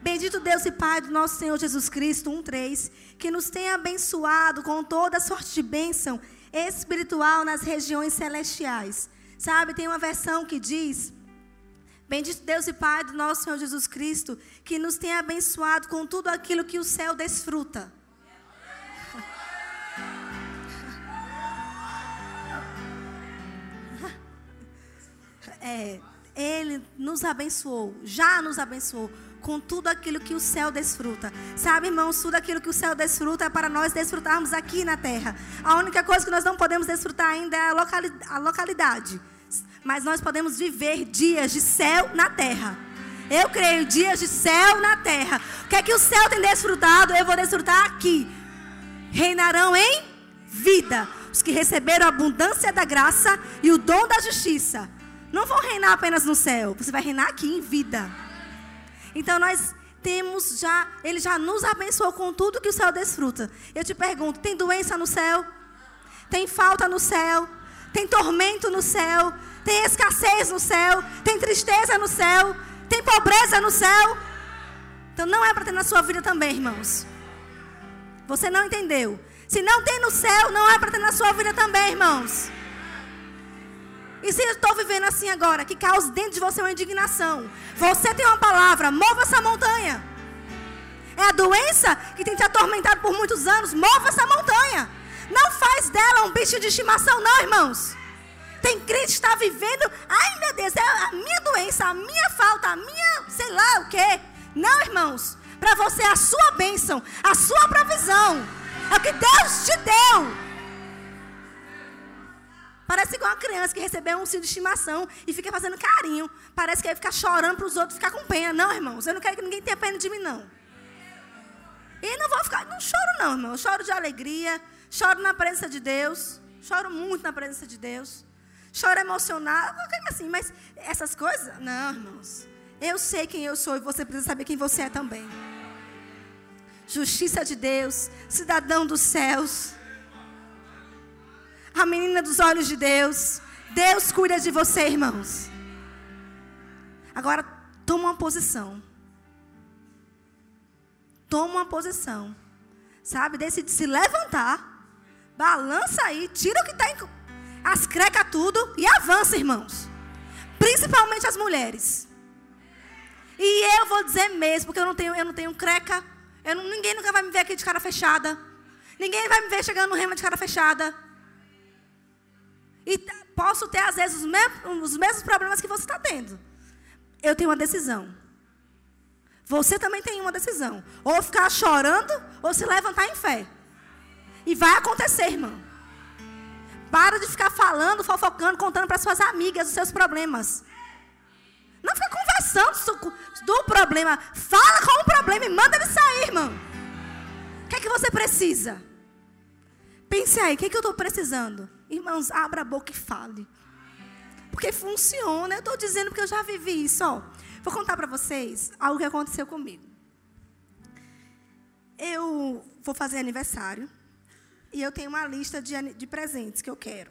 Bendito Deus e Pai do nosso Senhor Jesus Cristo, 1:3, que nos tem abençoado com toda sorte de bênção espiritual nas regiões celestiais. Sabe, tem uma versão que diz: Bendito Deus e Pai do nosso Senhor Jesus Cristo, que nos tem abençoado com tudo aquilo que o céu desfruta. É, ele nos abençoou, já nos abençoou com tudo aquilo que o céu desfruta. Sabe, irmãos, tudo aquilo que o céu desfruta é para nós desfrutarmos aqui na terra. A única coisa que nós não podemos desfrutar ainda é a localidade. Mas nós podemos viver dias de céu na terra. Eu creio dias de céu na terra. O que é que o céu tem desfrutado? Eu vou desfrutar aqui. Reinarão em vida. Os que receberam a abundância da graça e o dom da justiça. Não vão reinar apenas no céu. Você vai reinar aqui em vida. Então nós temos já, ele já nos abençoou com tudo que o céu desfruta. Eu te pergunto, tem doença no céu? Tem falta no céu? Tem tormento no céu? Tem escassez no céu? Tem tristeza no céu? Tem pobreza no céu? Então não é para ter na sua vida também, irmãos. Você não entendeu? Se não tem no céu, não é para ter na sua vida também, irmãos. E se eu estou vivendo assim agora, que causa dentro de você uma indignação, você tem uma palavra, mova essa montanha. É a doença que tem te atormentado por muitos anos, mova essa montanha. Não faz dela um bicho de estimação, não, irmãos. Tem crente que está vivendo, ai meu Deus, é a minha doença, a minha falta, a minha, sei lá o quê. Não, irmãos. Para você é a sua bênção, a sua provisão. É o que Deus te deu. Parece igual uma criança que recebeu um filho de estimação e fica fazendo carinho. Parece que vai ficar chorando para os outros ficar com pena. Não, irmãos, eu não quero que ninguém tenha pena de mim, não. E não vou ficar, não choro não, irmão. Eu choro de alegria, choro na presença de Deus, choro muito na presença de Deus. Choro emocionado, assim, mas essas coisas, não, irmãos. Eu sei quem eu sou e você precisa saber quem você é também. Justiça de Deus, cidadão dos céus a menina dos olhos de Deus. Deus cuida de você, irmãos. Agora, toma uma posição. Toma uma posição. Sabe? Decide se levantar. Balança aí. Tira o que está. As creca tudo e avança, irmãos. Principalmente as mulheres. E eu vou dizer mesmo, porque eu não tenho, eu não tenho creca. Não, ninguém nunca vai me ver aqui de cara fechada. Ninguém vai me ver chegando no rema de cara fechada. E posso ter, às vezes, os mesmos, os mesmos problemas que você está tendo. Eu tenho uma decisão. Você também tem uma decisão. Ou ficar chorando, ou se levantar em fé. E vai acontecer, irmão. Para de ficar falando, fofocando, contando para suas amigas os seus problemas. Não fica conversando do problema. Fala com o problema e manda ele sair, irmão. O que é que você precisa? Pense aí, o que, é que eu estou precisando? Irmãos, abra a boca e fale. Porque funciona. Eu estou dizendo porque eu já vivi isso. Ó. Vou contar para vocês algo que aconteceu comigo. Eu vou fazer aniversário. E eu tenho uma lista de, de presentes que eu quero.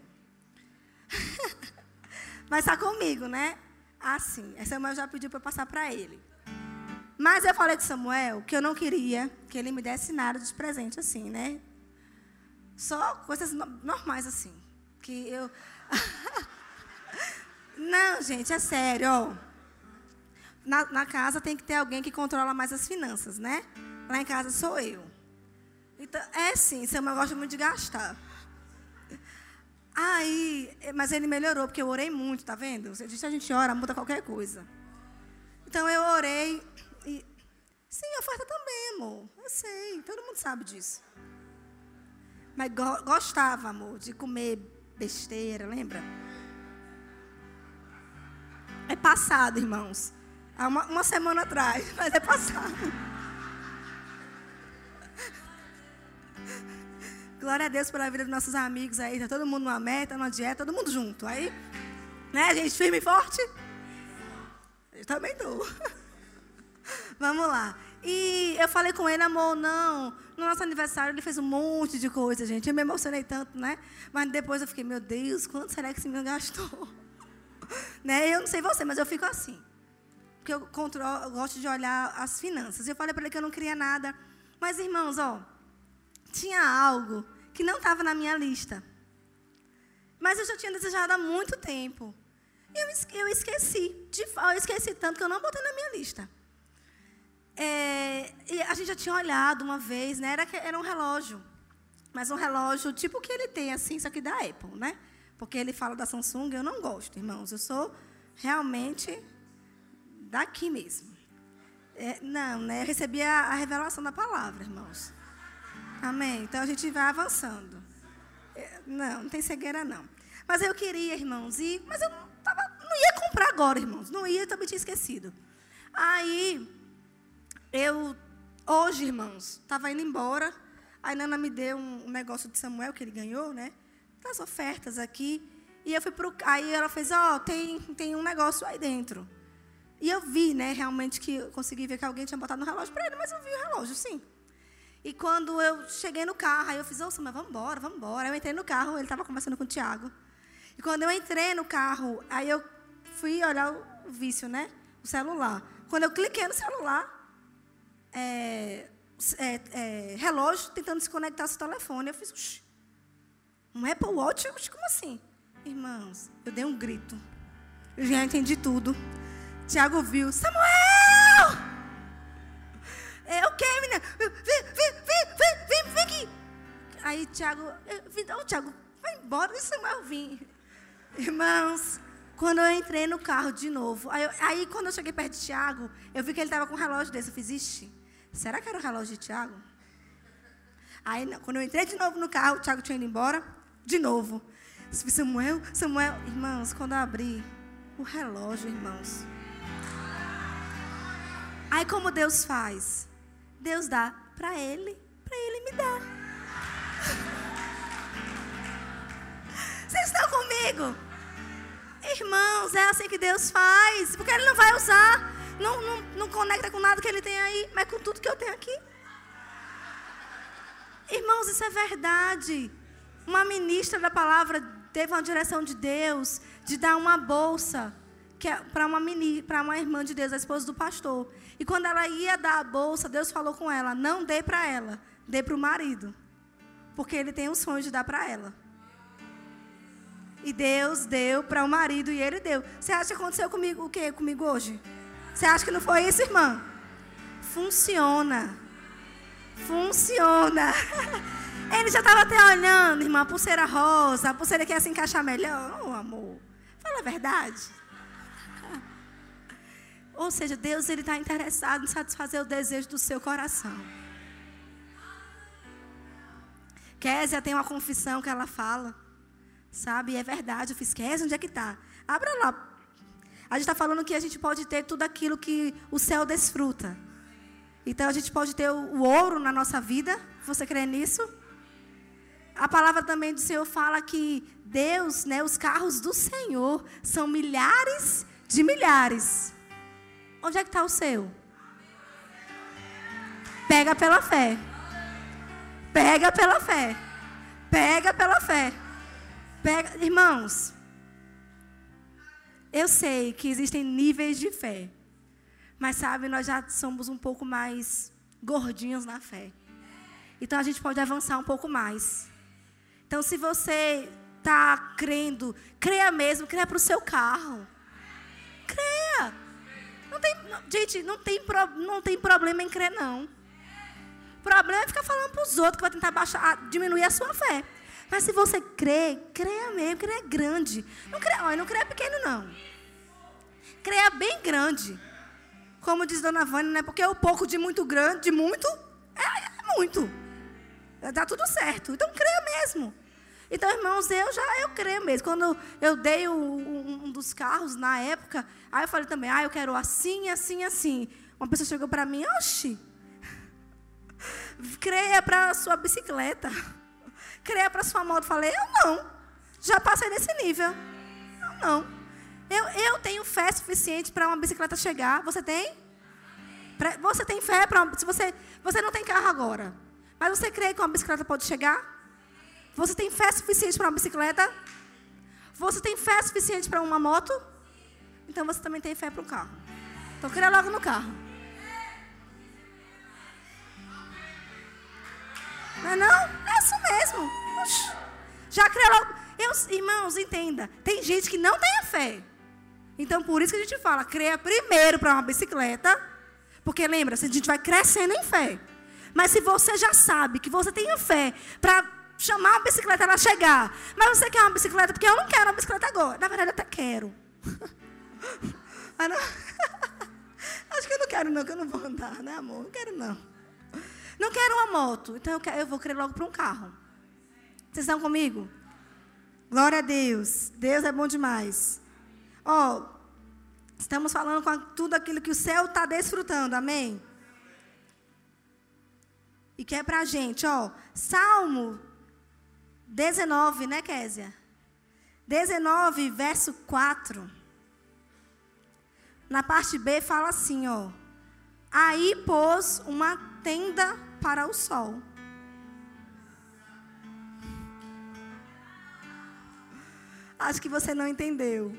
Mas está comigo, né? Assim. Ah, Samuel já pediu para eu passar para ele. Mas eu falei de Samuel que eu não queria que ele me desse nada de presente assim, né? Só coisas normais assim que eu. Não, gente, é sério. Na, na, casa tem que ter alguém que controla mais as finanças, né? Lá em casa sou eu. Então, é sim, Samuel gosta muito de gastar. Aí, mas ele melhorou, porque eu orei muito, tá vendo? Se a gente ora, muda qualquer coisa. Então eu orei e. Sim, oferta também, amor. Eu sei, todo mundo sabe disso. Mas go gostava, amor, de comer besteira, lembra? É passado, irmãos. Há uma, uma semana atrás, mas é passado. Glória a Deus pela vida dos nossos amigos aí. Tá todo mundo numa meta, numa dieta, todo mundo junto. Aí, né, gente, firme e forte? Eu também estou. Vamos lá. E eu falei com ele, amor, não. No nosso aniversário ele fez um monte de coisa, gente. Eu me emocionei tanto, né? Mas depois eu fiquei, meu Deus, quanto será que esse menino gastou? né? Eu não sei você, mas eu fico assim. Porque eu, controlo, eu gosto de olhar as finanças. Eu falei para ele que eu não queria nada. Mas, irmãos, ó, tinha algo que não estava na minha lista. Mas eu já tinha desejado há muito tempo. E eu, esqueci. De, eu esqueci tanto que eu não botei na minha lista. É, a gente já tinha olhado uma vez, né? Era, era um relógio. Mas um relógio tipo que ele tem, assim, só que da Apple, né? Porque ele fala da Samsung, eu não gosto, irmãos. Eu sou realmente daqui mesmo. É, não, né? Eu recebi a, a, revelação da palavra, irmãos. Amém? Então a gente vai avançando. É, não, não tem cegueira, não. Mas eu queria, irmãos, e, mas eu não, tava, não ia comprar agora, irmãos. Não ia, eu também tinha esquecido. Aí eu, hoje, irmãos, estava indo embora. A Nana me deu um, negócio de Samuel que ele ganhou, né? Das ofertas aqui. E eu fui pro. Aí ela fez, ó, oh, tem, tem um negócio aí dentro. E eu vi, né, realmente que eu consegui ver que alguém tinha botado no relógio para ele, mas eu vi o relógio, sim. E quando eu cheguei no carro, aí eu fiz, ô, Samuel, vamos embora, vamos embora. Eu entrei no carro, ele estava conversando com o Tiago. E quando eu entrei no carro, aí eu fui olhar o vício, né? O celular. Quando eu cliquei no celular, é, é, é, relógio tentando se conectar ao seu telefone. Eu fiz, um Apple Watch? Como assim? Irmãos, eu dei um grito. Eu já entendi tudo. Tiago viu, Samuel! É o que, menina? Vem, vem, vem, vem, vem, aqui. Aí Tiago, oh, Tiago, vai embora, deixa Samuel vir. Irmãos, quando eu entrei no carro de novo, aí, aí quando eu cheguei perto de Tiago, eu vi que ele estava com um relógio desse. Eu fiz, ixi, será que era o relógio de Tiago? Aí, quando eu entrei de novo no carro, o Tiago tinha ido embora, de novo. Samuel, Samuel, irmãos, quando eu abri o relógio, irmãos. Aí, como Deus faz? Deus dá para ele, para ele me dar. Vocês estão comigo? Irmãos, é assim que Deus faz. Porque Ele não vai usar. Não, não, não conecta com nada que Ele tem aí, mas com tudo que eu tenho aqui. Irmãos, isso é verdade. Uma ministra da palavra teve uma direção de Deus de dar uma bolsa é para uma para uma irmã de Deus, a esposa do pastor. E quando ela ia dar a bolsa, Deus falou com ela: não dê para ela, dê para o marido, porque ele tem um sonho de dar para ela. E Deus deu para o marido e ele deu. Você acha que aconteceu comigo o que comigo hoje? Você acha que não foi isso, irmã? Funciona. Funciona. Ele já estava até olhando, irmã, pulseira rosa, pulseira que ia se encaixar melhor. Oh, amor, fala a verdade. Ou seja, Deus ele está interessado em satisfazer o desejo do seu coração. Késia tem uma confissão que ela fala. Sabe? É verdade. Eu fiz, quer? Onde é que está? Abra lá. A gente está falando que a gente pode ter tudo aquilo que o céu desfruta. Então a gente pode ter o, ouro na nossa vida. Você crê nisso? A palavra também do Senhor fala que Deus, né, os carros do Senhor são milhares de milhares. Onde é que está o seu? Pega pela fé. Pega pela fé. Pega pela fé. Pega, irmãos, eu sei que existem níveis de fé. Mas sabe, nós já somos um pouco mais gordinhos na fé. Então a gente pode avançar um pouco mais. Então se você está crendo, creia mesmo, creia para o seu carro. Creia. Não tem, não, gente, não tem, pro, não tem problema em crer, não. O problema é ficar falando para os outros que vai tentar baixar, diminuir a sua fé. Mas se você crê, creia mesmo, creia grande. Não creia, olha, não creia pequeno, não. Creia bem grande. Como diz Dona Vânia, né? Porque o pouco de muito grande, de muito, é, é muito. Dá tudo certo. Então creia mesmo. Então, irmãos, eu já eu creio mesmo. Quando eu dei o, um, um, dos carros na época, aí eu falei também, ah, eu quero assim, assim, assim. Uma pessoa chegou para mim, oxi, creia para a sua bicicleta creia para sua moto. Falei, eu não. Já passei desse nível. Eu não. Eu, eu tenho fé suficiente para uma bicicleta chegar. Você tem? Você tem fé para. Se você, você não tem carro agora, mas você crê que uma bicicleta pode chegar? Você tem fé suficiente para uma bicicleta? Você tem fé suficiente para uma moto? Então você também tem fé para um carro. Então creia logo no carro. Não é não? Isso mesmo. Oxi. Já crê logo. Eu, irmãos, entenda. Tem gente que não tem a fé. Então, por isso que a gente fala, creia primeiro para uma bicicleta. Porque lembra, a gente vai crescendo em fé. Mas se você já sabe que você tem a fé para chamar a bicicleta ela chegar, mas você quer uma bicicleta, porque eu não quero uma bicicleta agora. Na verdade, eu até quero. Acho que eu não quero, não, que eu não vou andar, né, amor? Não quero, não. Não quero uma moto, então eu, quero, eu vou querer logo para um carro. Vocês estão comigo? Glória a Deus. Deus é bom demais. Ó, oh, estamos falando com tudo aquilo que o céu está desfrutando, amém? E que é para a gente, ó. Salmo 19, né, Késia? 19, verso 4. Na parte B fala assim, ó. Aí pôs uma tenda para o sol. Acho que você não entendeu.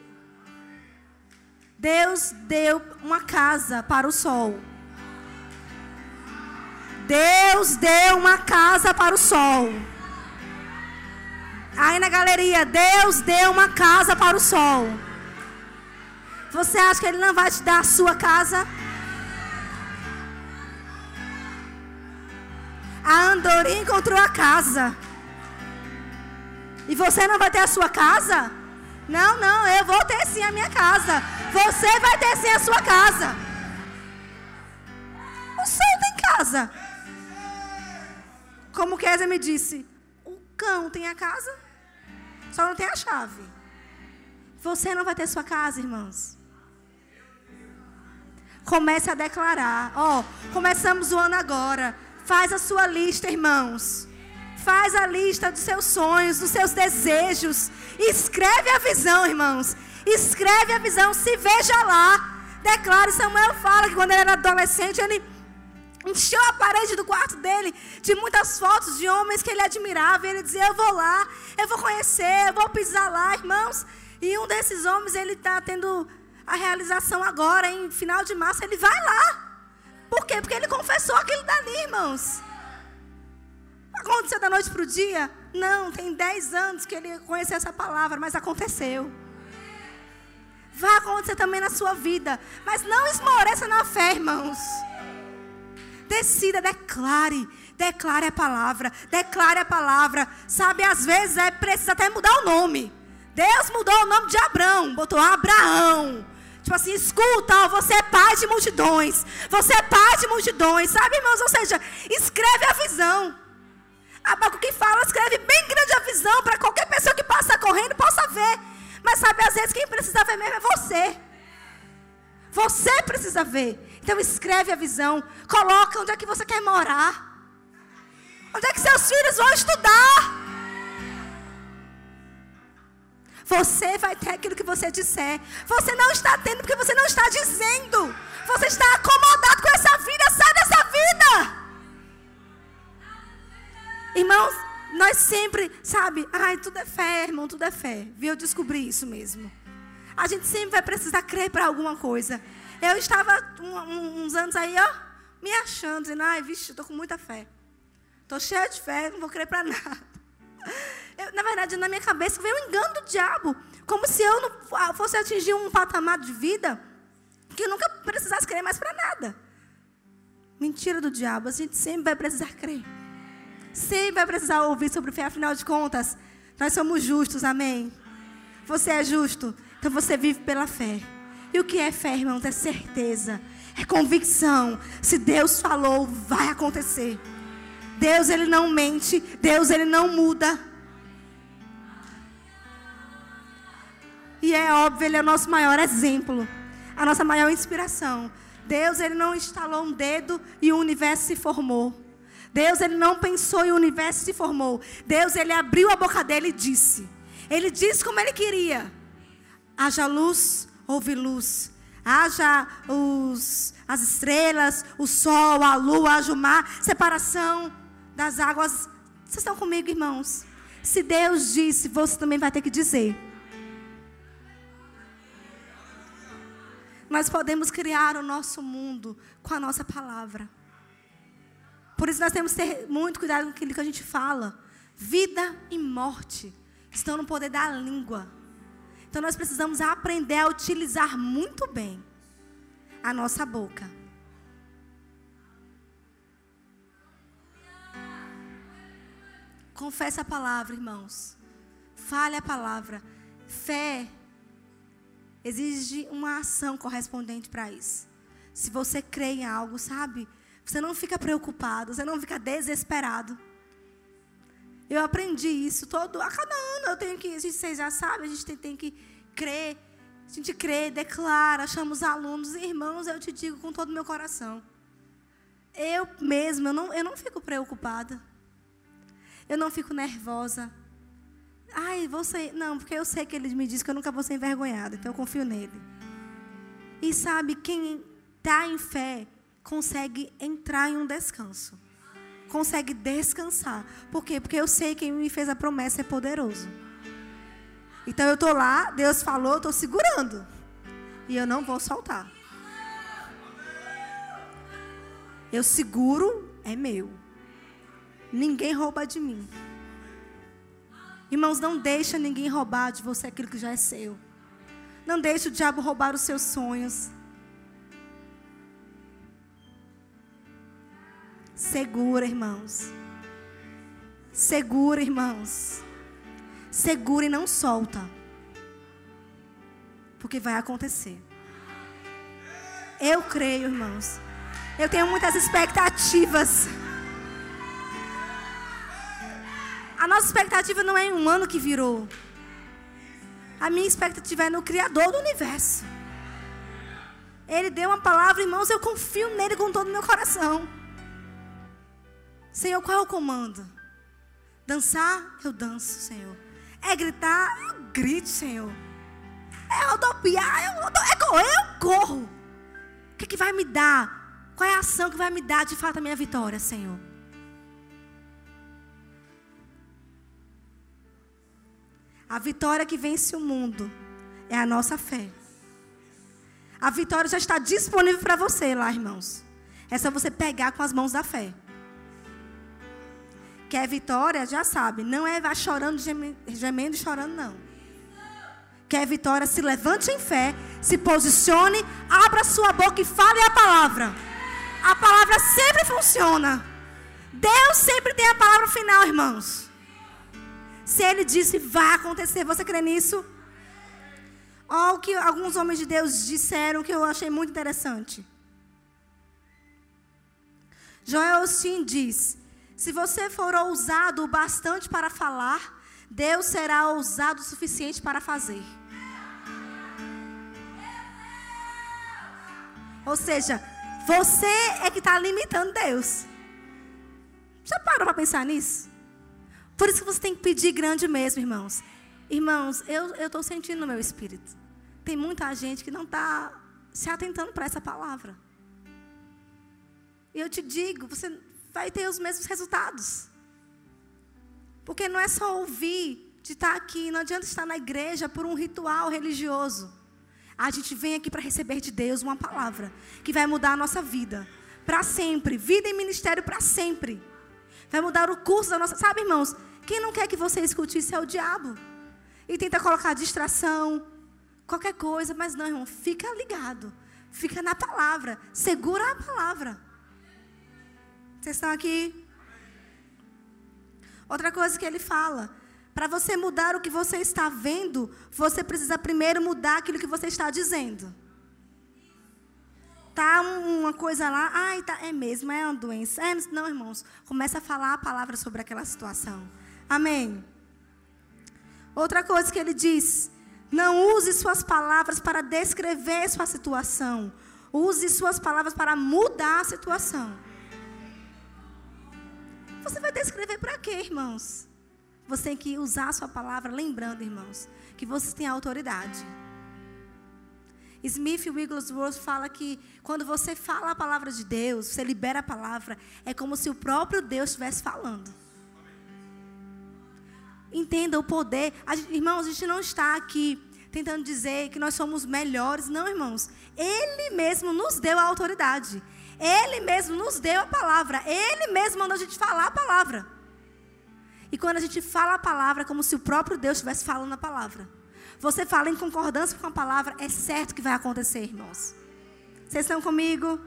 Deus deu uma casa para o sol. Deus deu uma casa para o sol. Aí na galeria, Deus deu uma casa para o sol. Você acha que Ele não vai te dar a sua casa? A andorinha encontrou a casa. E você não vai ter a sua casa? Não, não, eu vou ter sim a minha casa. Você vai ter sim a sua casa. O sol tem casa. Como Kézia me disse, o cão tem a casa, só não tem a chave. Você não vai ter sua casa, irmãos. Comece a declarar. Ó, oh, começamos o ano agora. Faz a sua lista, irmãos. Faz a lista dos seus sonhos, dos seus desejos. Escreve a visão, irmãos. Escreve a visão. Se veja lá. Declare. Samuel fala que quando ele era adolescente, ele encheu a parede do quarto dele de muitas fotos de homens que ele admirava. E ele dizia: Eu vou lá, eu vou conhecer, eu vou pisar lá, irmãos. E um desses homens, ele está tendo a realização agora, em final de março. Ele vai lá. Por quê? Porque ele confessou aquilo dali, irmãos. Aconteceu da noite para o dia? Não, tem 10 anos que ele conheceu essa palavra, mas aconteceu. Vai acontecer também na sua vida. Mas não esmoreça na fé, irmãos. Decida, declare. Declare a palavra. Declare a palavra. Sabe, às vezes é preciso até mudar o nome. Deus mudou o nome de Abraão, botou Abraão. Tipo assim, escuta, ó, você é pai de multidões. Você é pai de multidões, sabe, irmãos? Ou seja, escreve a visão. que fala, escreve bem grande a visão para qualquer pessoa que passa correndo possa ver. Mas sabe, às vezes quem precisa ver mesmo é você. Você precisa ver. Então escreve a visão. Coloca onde é que você quer morar. Onde é que seus filhos vão estudar. Você vai ter aquilo que você disser. Você não está tendo porque você não está dizendo. Você está acomodado com essa vida. Sai dessa vida. Irmãos, nós sempre, sabe, ai, tudo é fé, irmão, tudo é fé. Viu? Eu descobri isso mesmo. A gente sempre vai precisar crer para alguma coisa. Eu estava um, uns anos aí, ó, me achando, dizendo, ai, vixe, estou com muita fé. Estou cheia de fé, não vou crer para nada. Eu, na verdade, na minha cabeça veio um engano do diabo. Como se eu não ah, fosse atingir um patamar de vida que eu nunca precisasse crer mais para nada. Mentira do diabo. A gente sempre vai precisar crer. Sempre vai precisar ouvir sobre fé. Afinal de contas, nós somos justos. Amém? Você é justo. Então você vive pela fé. E o que é fé, irmãos? É certeza. É convicção. Se Deus falou, vai acontecer. Deus ele não mente, Deus ele não muda. E é óbvio, ele é o nosso maior exemplo, a nossa maior inspiração. Deus ele não instalou um dedo e o universo se formou. Deus ele não pensou e o universo se formou. Deus ele abriu a boca dele e disse. Ele disse como ele queria. Haja luz, houve luz. Haja os, as estrelas, o sol, a lua, haja o mar, separação das águas. Vocês estão comigo, irmãos? Se Deus disse, você também vai ter que dizer. Nós podemos criar o nosso mundo com a nossa palavra. Por isso nós temos que ter muito cuidado com aquilo que a gente fala. Vida e morte estão no poder da língua. Então nós precisamos aprender a utilizar muito bem a nossa boca. Confesse a palavra, irmãos. Fale a palavra. Fé exige uma ação correspondente para isso. Se você crê em algo, sabe? Você não fica preocupado, você não fica desesperado. Eu aprendi isso todo, a cada ano eu tenho que, a gente, vocês já sabem, a gente tem, tem que crer. A gente crê, declara, chama os alunos, irmãos, eu te digo com todo o meu coração. Eu mesma, eu não, eu não fico preocupada. Eu não fico nervosa. Ai, você. Não, porque eu sei que ele me disse que eu nunca vou ser envergonhada. Então eu confio nele. E sabe, quem está em fé consegue entrar em um descanso. Consegue descansar. Por quê? Porque eu sei que quem me fez a promessa é poderoso. Então eu estou lá, Deus falou, eu estou segurando. E eu não vou soltar. Eu seguro, é meu. Ninguém rouba de mim. Irmãos, não deixa ninguém roubar de você aquilo que já é seu. Não deixe o diabo roubar os seus sonhos. Segura, irmãos. Segura, irmãos. Segura e não solta. Porque vai acontecer. Eu creio, irmãos. Eu tenho muitas expectativas. A nossa expectativa não é em um ano que virou. A minha expectativa é no Criador do universo. Ele deu uma palavra, irmãos, eu confio nele com todo o meu coração. Senhor, qual é o comando? Dançar, eu danço, Senhor. É gritar, eu grito, Senhor. É rodopiar, eu, é correr, eu corro. O que, é que vai me dar? Qual é a ação que vai me dar de fato a minha vitória, Senhor? A vitória que vence o mundo é a nossa fé. A vitória já está disponível para você lá, irmãos. É só você pegar com as mãos da fé. Quer vitória, já sabe. Não é vá chorando, gemendo e chorando, não. Quer vitória, se levante em fé, se posicione, abra sua boca e fale a palavra. A palavra sempre funciona. Deus sempre tem a palavra final, irmãos. Se ele disse, vai acontecer. Você crê nisso? Olha o que alguns homens de Deus disseram que eu achei muito interessante. Joel Osteen diz: Se você for ousado o bastante para falar, Deus será ousado o suficiente para fazer. Ou seja, você é que está limitando Deus. Já parou para pensar nisso? Por isso que você tem que pedir grande mesmo, irmãos. Irmãos, eu estou sentindo no meu espírito. Tem muita gente que não está se atentando para essa palavra. E eu te digo, você vai ter os mesmos resultados. Porque não é só ouvir de estar aqui, não adianta estar na igreja por um ritual religioso. A gente vem aqui para receber de Deus uma palavra que vai mudar a nossa vida para sempre, vida e ministério para sempre. Vai mudar o curso da nossa, sabe, irmãos? Quem não quer que você escute isso é o diabo. E tenta colocar distração, qualquer coisa, mas não, irmão, fica ligado. Fica na palavra, segura a palavra. Vocês estão aqui? Outra coisa que ele fala, para você mudar o que você está vendo, você precisa primeiro mudar aquilo que você está dizendo. Tá uma coisa lá, ai, tá, é mesmo, é uma doença. É, não, irmãos, começa a falar a palavra sobre aquela situação. Amém. Outra coisa que ele diz: não use suas palavras para descrever sua situação. Use suas palavras para mudar a situação. Você vai descrever para quê, irmãos? Você tem que usar a sua palavra, lembrando, irmãos, que você tem autoridade. Smith Wigglesworth fala que quando você fala a palavra de Deus, você libera a palavra, é como se o próprio Deus estivesse falando. Entenda o poder. A gente, irmãos, a gente não está aqui tentando dizer que nós somos melhores. Não, irmãos. Ele mesmo nos deu a autoridade. Ele mesmo nos deu a palavra. Ele mesmo mandou a gente falar a palavra. E quando a gente fala a palavra, é como se o próprio Deus estivesse falando a palavra. Você fala em concordância com a palavra, é certo que vai acontecer, irmãos. Vocês estão comigo?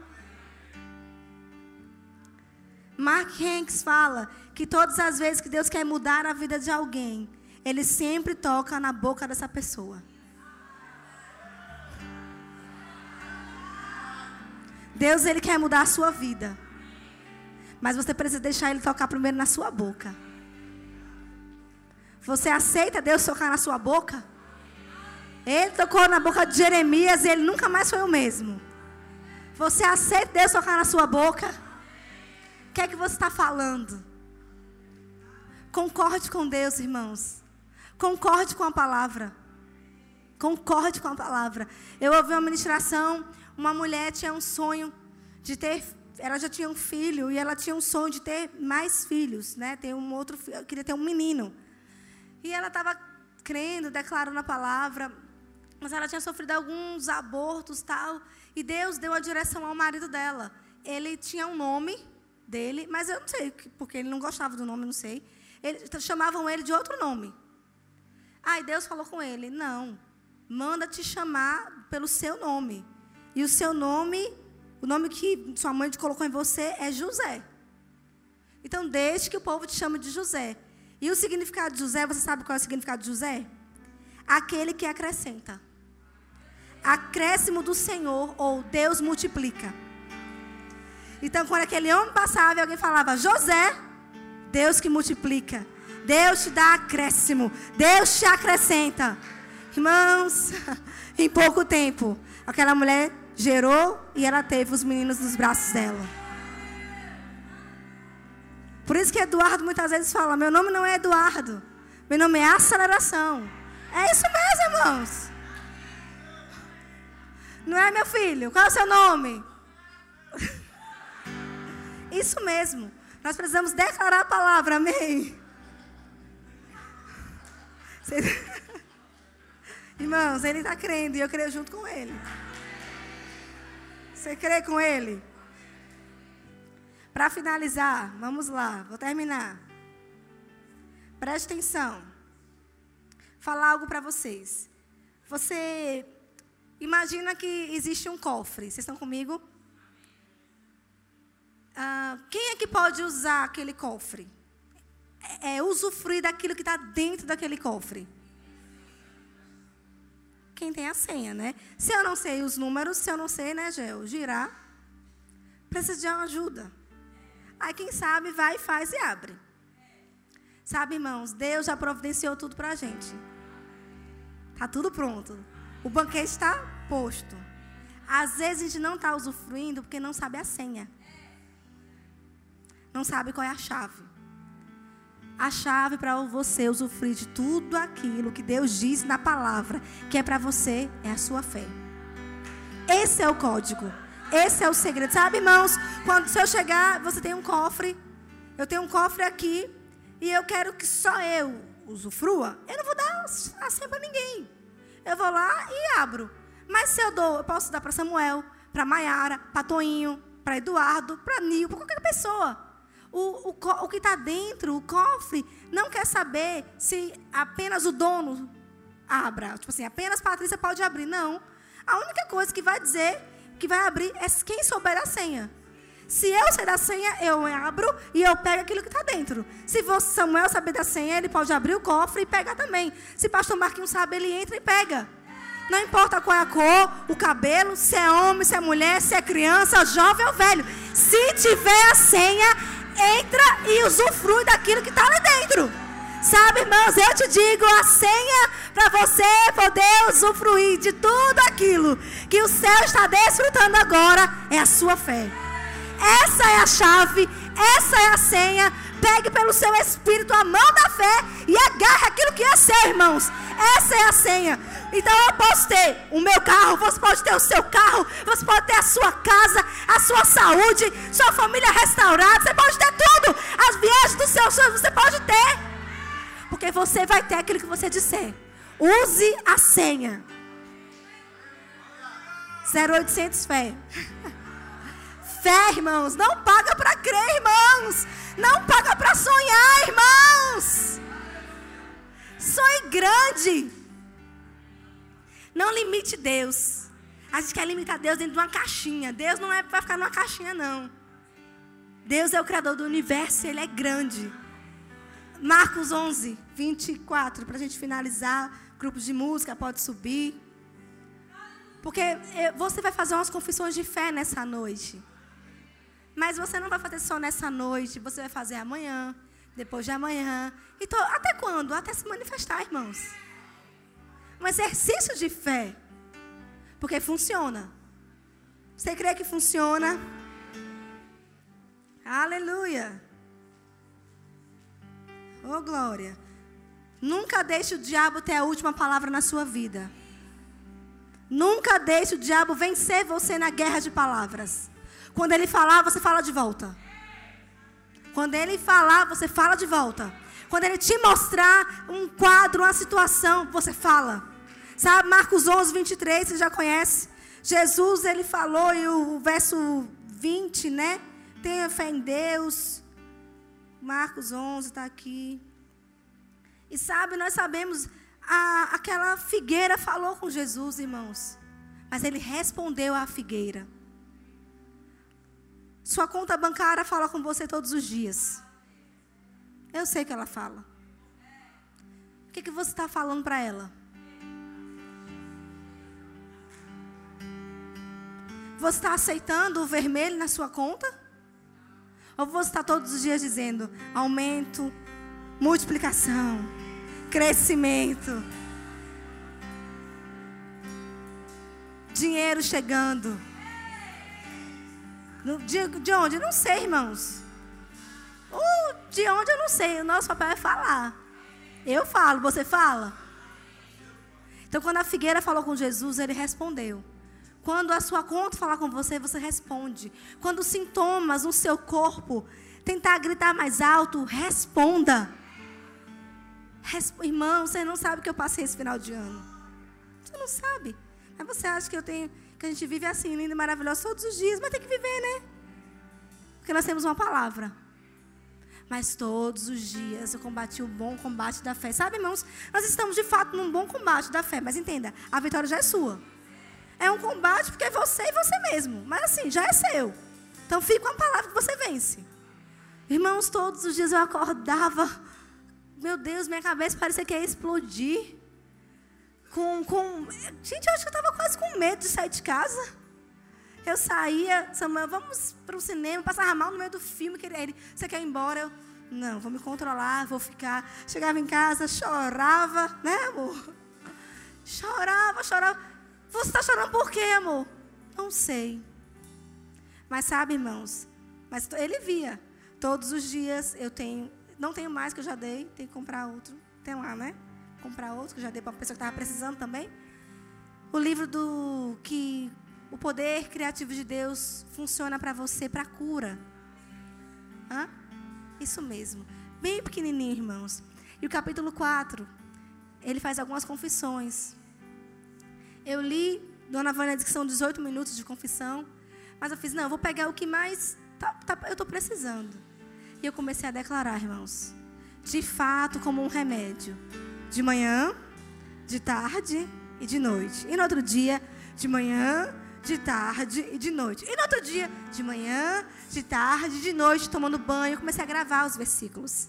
Mark Hanks fala que todas as vezes que Deus quer mudar a vida de alguém, Ele sempre toca na boca dessa pessoa. Deus, Ele quer mudar a sua vida. Mas você precisa deixar Ele tocar primeiro na sua boca. Você aceita Deus tocar na sua boca? Ele tocou na boca de Jeremias e ele nunca mais foi o mesmo. Você aceita Deus tocar na sua boca? O que é que você está falando? Concorde com Deus, irmãos. Concorde com a palavra. Concorde com a palavra. Eu ouvi uma ministração, uma mulher tinha um sonho de ter, ela já tinha um filho e ela tinha um sonho de ter mais filhos, né? Ter um outro, queria ter um menino. E ela estava crendo, declarando a palavra, mas ela tinha sofrido alguns abortos, tal, e Deus deu a direção ao marido dela. Ele tinha um nome dele, mas eu não sei porque ele não gostava do nome, não sei. Eles chamavam ele de outro nome. Ai, Deus falou com ele. Não. Manda te chamar pelo seu nome. E o seu nome, o nome que sua mãe colocou em você é José. Então, deixe que o povo te chame de José. E o significado de José, você sabe qual é o significado de José? Aquele que acrescenta. Acréscimo do Senhor, ou Deus multiplica. Então, quando aquele homem passava alguém falava, José, Deus que multiplica. Deus te dá acréscimo. Deus te acrescenta. Irmãos, em pouco tempo, aquela mulher gerou e ela teve os meninos nos braços dela. Por isso que Eduardo muitas vezes fala: Meu nome não é Eduardo, meu nome é aceleração. É isso mesmo, irmãos. Não é, meu filho? Qual é o seu nome? Isso mesmo. Nós precisamos declarar a palavra, amém? Irmãos, ele está crendo e eu creio junto com ele. Você crê com ele? Para finalizar, vamos lá, vou terminar. Preste atenção. Falar algo para vocês. Você imagina que existe um cofre. Vocês estão comigo? Ah, quem é que pode usar aquele cofre? É, é usufruir daquilo que está dentro daquele cofre. Quem tem a senha, né? Se eu não sei os números, se eu não sei, né, Gel, girar, precisa de uma ajuda. Aí quem sabe vai, faz e abre. Sabe, irmãos, Deus já providenciou tudo para a gente. Está tudo pronto. O banquete está posto. Às vezes a gente não está usufruindo porque não sabe a senha não sabe qual é a chave. A chave para você usufruir de tudo aquilo que Deus diz na palavra, que é para você, é a sua fé. Esse é o código. Esse é o segredo. Sabe, irmãos, quando se eu chegar, você tem um cofre. Eu tenho um cofre aqui e eu quero que só eu usufrua. Eu não vou dar a senha para ninguém. Eu vou lá e abro. Mas se eu dou, eu posso dar para Samuel, para Maiara, para Toinho, para Eduardo, para Nil, para qualquer pessoa. O, o, o que está dentro, o cofre, não quer saber se apenas o dono abra. Tipo assim, apenas Patrícia pode abrir. Não. A única coisa que vai dizer que vai abrir é quem souber a senha. Se eu sei da senha, eu abro e eu pego aquilo que está dentro. Se você, Samuel saber da senha, ele pode abrir o cofre e pegar também. Se pastor Marquinhos sabe, ele entra e pega. Não importa qual é a cor, o cabelo, se é homem, se é mulher, se é criança, jovem ou velho. Se tiver a senha, entra e usufrui daquilo que está ali dentro. Sabe, irmãos, eu te digo, a senha para você poder usufruir de tudo aquilo que o céu está desfrutando agora é a sua fé. Essa é a chave, essa é a senha. Pegue pelo seu espírito a mão da fé e agarre aquilo que é seu, irmãos. Essa é a senha. Então eu posso ter o meu carro, você pode ter o seu carro, você pode ter a sua casa, a sua saúde, sua família restaurada, você pode ter tudo. As viagens dos seus sonhos você pode ter. Porque você vai ter aquilo que você disser. Use a senha. 0800 fé. Fé, irmãos, não paga para crer, irmãos. Não paga para sonhar, irmãos. Sonhe grande. Não limite Deus. A gente quer limitar Deus dentro de uma caixinha. Deus não é para ficar numa caixinha, não. Deus é o Criador do universo, Ele é grande. Marcos 11, 24, para a gente finalizar. Grupos de música, pode subir. Porque eh, você vai fazer umas confissões de fé nessa noite. Mas você não vai fazer só nessa noite, você vai fazer amanhã, depois de amanhã. Então, até quando? Até se manifestar, irmãos um exercício de fé. Porque funciona. Você crê que funciona? Aleluia. Oh, glória. Nunca deixe o diabo ter a última palavra na sua vida. Nunca deixe o diabo vencer você na guerra de palavras. Quando ele falar, você fala de volta. Quando ele falar, você fala de volta. Quando ele te mostrar um quadro, uma situação, você fala. Sabe, Marcos 11, 23, você já conhece? Jesus, ele falou, e o verso 20, né? Tenha fé em Deus. Marcos 11 está aqui. E sabe, nós sabemos a, aquela figueira falou com Jesus, irmãos. Mas ele respondeu à figueira. Sua conta bancária fala com você todos os dias. Eu sei que ela fala. O que, que você está falando para ela? Você está aceitando o vermelho na sua conta? Ou você está todos os dias dizendo aumento, multiplicação, crescimento, dinheiro chegando? De, de onde? Não sei, irmãos. Uh, de onde eu não sei. O nosso papel é falar. Eu falo, você fala? Então, quando a figueira falou com Jesus, ele respondeu. Quando a sua conta falar com você, você responde. Quando os sintomas no seu corpo tentar gritar mais alto, responda. Resp Irmão, você não sabe o que eu passei esse final de ano. Você não sabe. Mas você acha que eu tenho, a gente vive assim, lindo e maravilhoso todos os dias, mas tem que viver, né? Porque nós temos uma palavra. Mas todos os dias eu combati o bom combate da fé. Sabe, irmãos? Nós estamos de fato num bom combate da fé. Mas entenda, a vitória já é sua. É um combate porque é você e você mesmo. Mas assim, já é seu. Então fique com a palavra que você vence. Irmãos, todos os dias eu acordava. Meu Deus, minha cabeça parecia que ia explodir. Com, com... Gente, eu acho que eu estava quase com medo de sair de casa. Eu saía, Samuel, vamos para o cinema, passava mal no meio do filme. Que ele, você quer ir embora? Eu, não, vou me controlar, vou ficar. Chegava em casa, chorava, né, amor? Chorava, chorava. Você está chorando por quê, amor? Não sei. Mas sabe, irmãos, mas ele via. Todos os dias eu tenho, não tenho mais que eu já dei, tenho que comprar outro. Tem lá, né? Comprar outro que já dei para uma pessoa que estava precisando também. O livro do que o poder criativo de Deus funciona para você para cura. Hã? Isso mesmo. Bem pequenininho, irmãos. E o capítulo 4, ele faz algumas confissões. Eu li, Dona Vânia disse que são 18 minutos de confissão. Mas eu fiz, não, eu vou pegar o que mais tá, tá, eu estou precisando. E eu comecei a declarar, irmãos. De fato, como um remédio. De manhã, de tarde e de noite. E no outro dia, de manhã, de tarde e de noite. E no outro dia, de manhã, de tarde e de noite, tomando banho, comecei a gravar os versículos.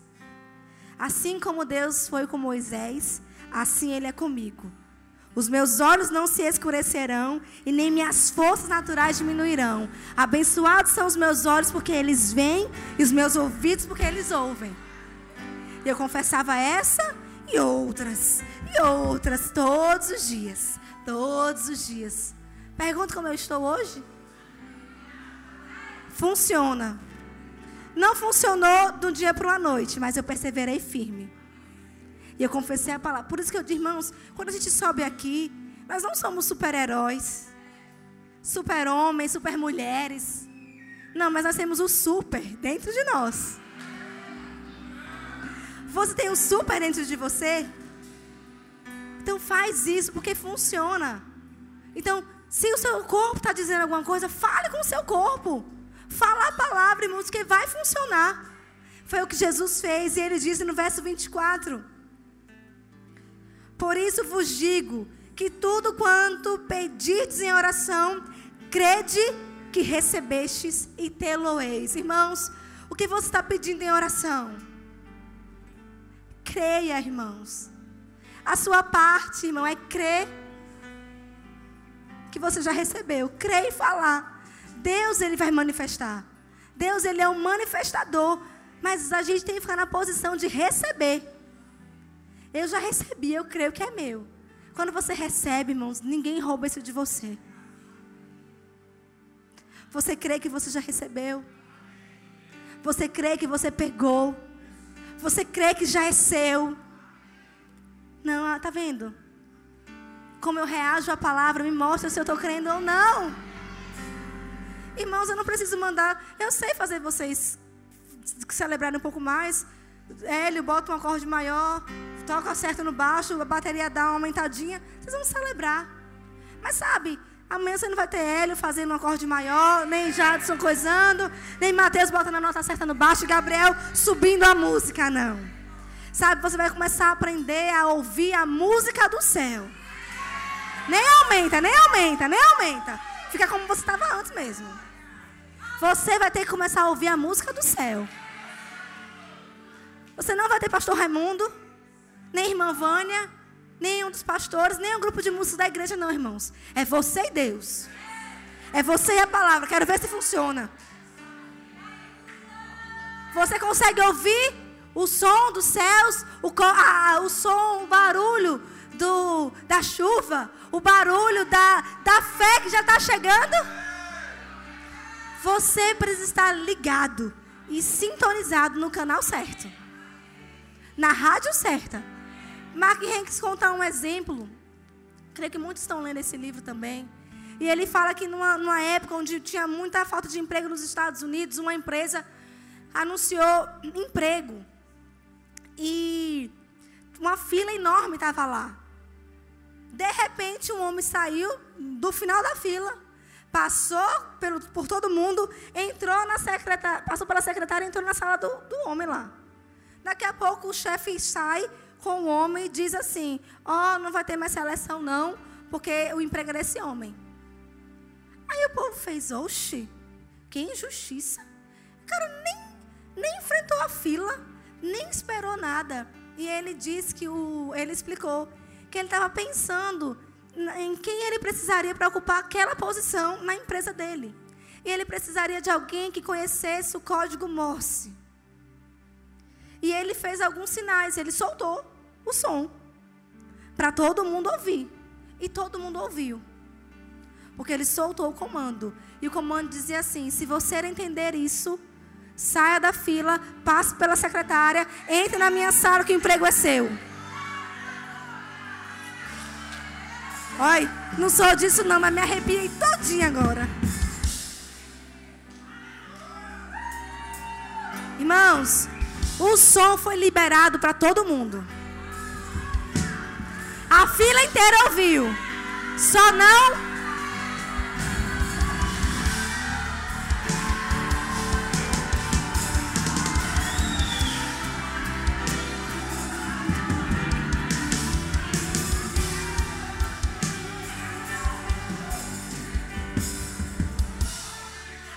Assim como Deus foi com Moisés, assim Ele é comigo. Os meus olhos não se escurecerão e nem minhas forças naturais diminuirão. Abençoados são os meus olhos porque eles veem e os meus ouvidos porque eles ouvem. E eu confessava essa e outras, e outras, todos os dias. Todos os dias. Pergunta como eu estou hoje? Funciona. Não funcionou de um dia para uma noite, mas eu perseverei firme. E eu confessei a palavra. Por isso que eu digo, irmãos, quando a gente sobe aqui, nós não somos super-heróis, super-homens, super-mulheres. Não, mas nós temos o super dentro de nós. Você tem um super dentro de você? Então faz isso, porque funciona. Então, se o seu corpo está dizendo alguma coisa, fale com o seu corpo. Fala a palavra, irmãos, que vai funcionar. Foi o que Jesus fez, e ele disse no verso 24. Por isso vos digo que tudo quanto pedirdes em oração, crede que recebestes e tê-lo-eis. Irmãos, o que você está pedindo em oração? Creia, irmãos. A sua parte, irmão, é crer que você já recebeu. Creia e falar. Deus, ele vai manifestar. Deus, ele é um manifestador. Mas a gente tem que ficar na posição de receber. Eu já recebi, eu creio que é meu. Quando você recebe, irmãos, ninguém rouba isso de você. Você crê que você já recebeu? Você crê que você pegou? Você crê que já é seu? Não, ah, tá vendo? Como eu reajo à palavra me mostra se eu estou crendo ou não. Irmãos, eu não preciso mandar. Eu sei fazer vocês celebrarem um pouco mais. Hélio, bota um acorde maior toca certo no baixo, a bateria dá uma aumentadinha, vocês vão celebrar. Mas sabe, amanhã você não vai ter Hélio fazendo um acorde maior, nem Jadson coisando, nem Mateus botando a nota certa no baixo Gabriel subindo a música, não. sabe, você vai começar a aprender a ouvir a música do céu. Nem aumenta, nem aumenta, nem aumenta. Fica como você estava antes mesmo. Você vai ter que começar a ouvir a música do céu. Você não vai ter pastor Raimundo, nem irmã Vânia, nenhum dos pastores, nem grupo de músicos da igreja, não, irmãos. É você e Deus. É você e a palavra. Quero ver se funciona. Você consegue ouvir o som dos céus, o, a, o som, o barulho do, da chuva, o barulho da, da fé que já está chegando? Você precisa estar ligado e sintonizado no canal certo, na rádio certa. Mark Hanks conta um exemplo. Creio que muitos estão lendo esse livro também. E ele fala que numa, numa época onde tinha muita falta de emprego nos Estados Unidos, uma empresa anunciou emprego. E uma fila enorme estava lá. De repente, um homem saiu do final da fila, passou pelo, por todo mundo, entrou na secretária, passou pela secretária e entrou na sala do, do homem lá. Daqui a pouco o chefe sai com o homem e diz assim: Ó, oh, não vai ter mais seleção, não, porque o emprego é desse homem. Aí o povo fez: Oxi, que injustiça. O cara nem nem enfrentou a fila, nem esperou nada. E ele disse que o, ele explicou que ele estava pensando em quem ele precisaria para ocupar aquela posição na empresa dele. E ele precisaria de alguém que conhecesse o código Morse. E ele fez alguns sinais, ele soltou o som para todo mundo ouvir. E todo mundo ouviu. Porque ele soltou o comando. E o comando dizia assim: se você entender isso, Saia da fila, passe pela secretária, entre na minha sala que o emprego é seu. Olha, não sou disso não, mas me arrepiei todinha agora. Irmãos, o som foi liberado para todo mundo. A fila inteira ouviu. Só não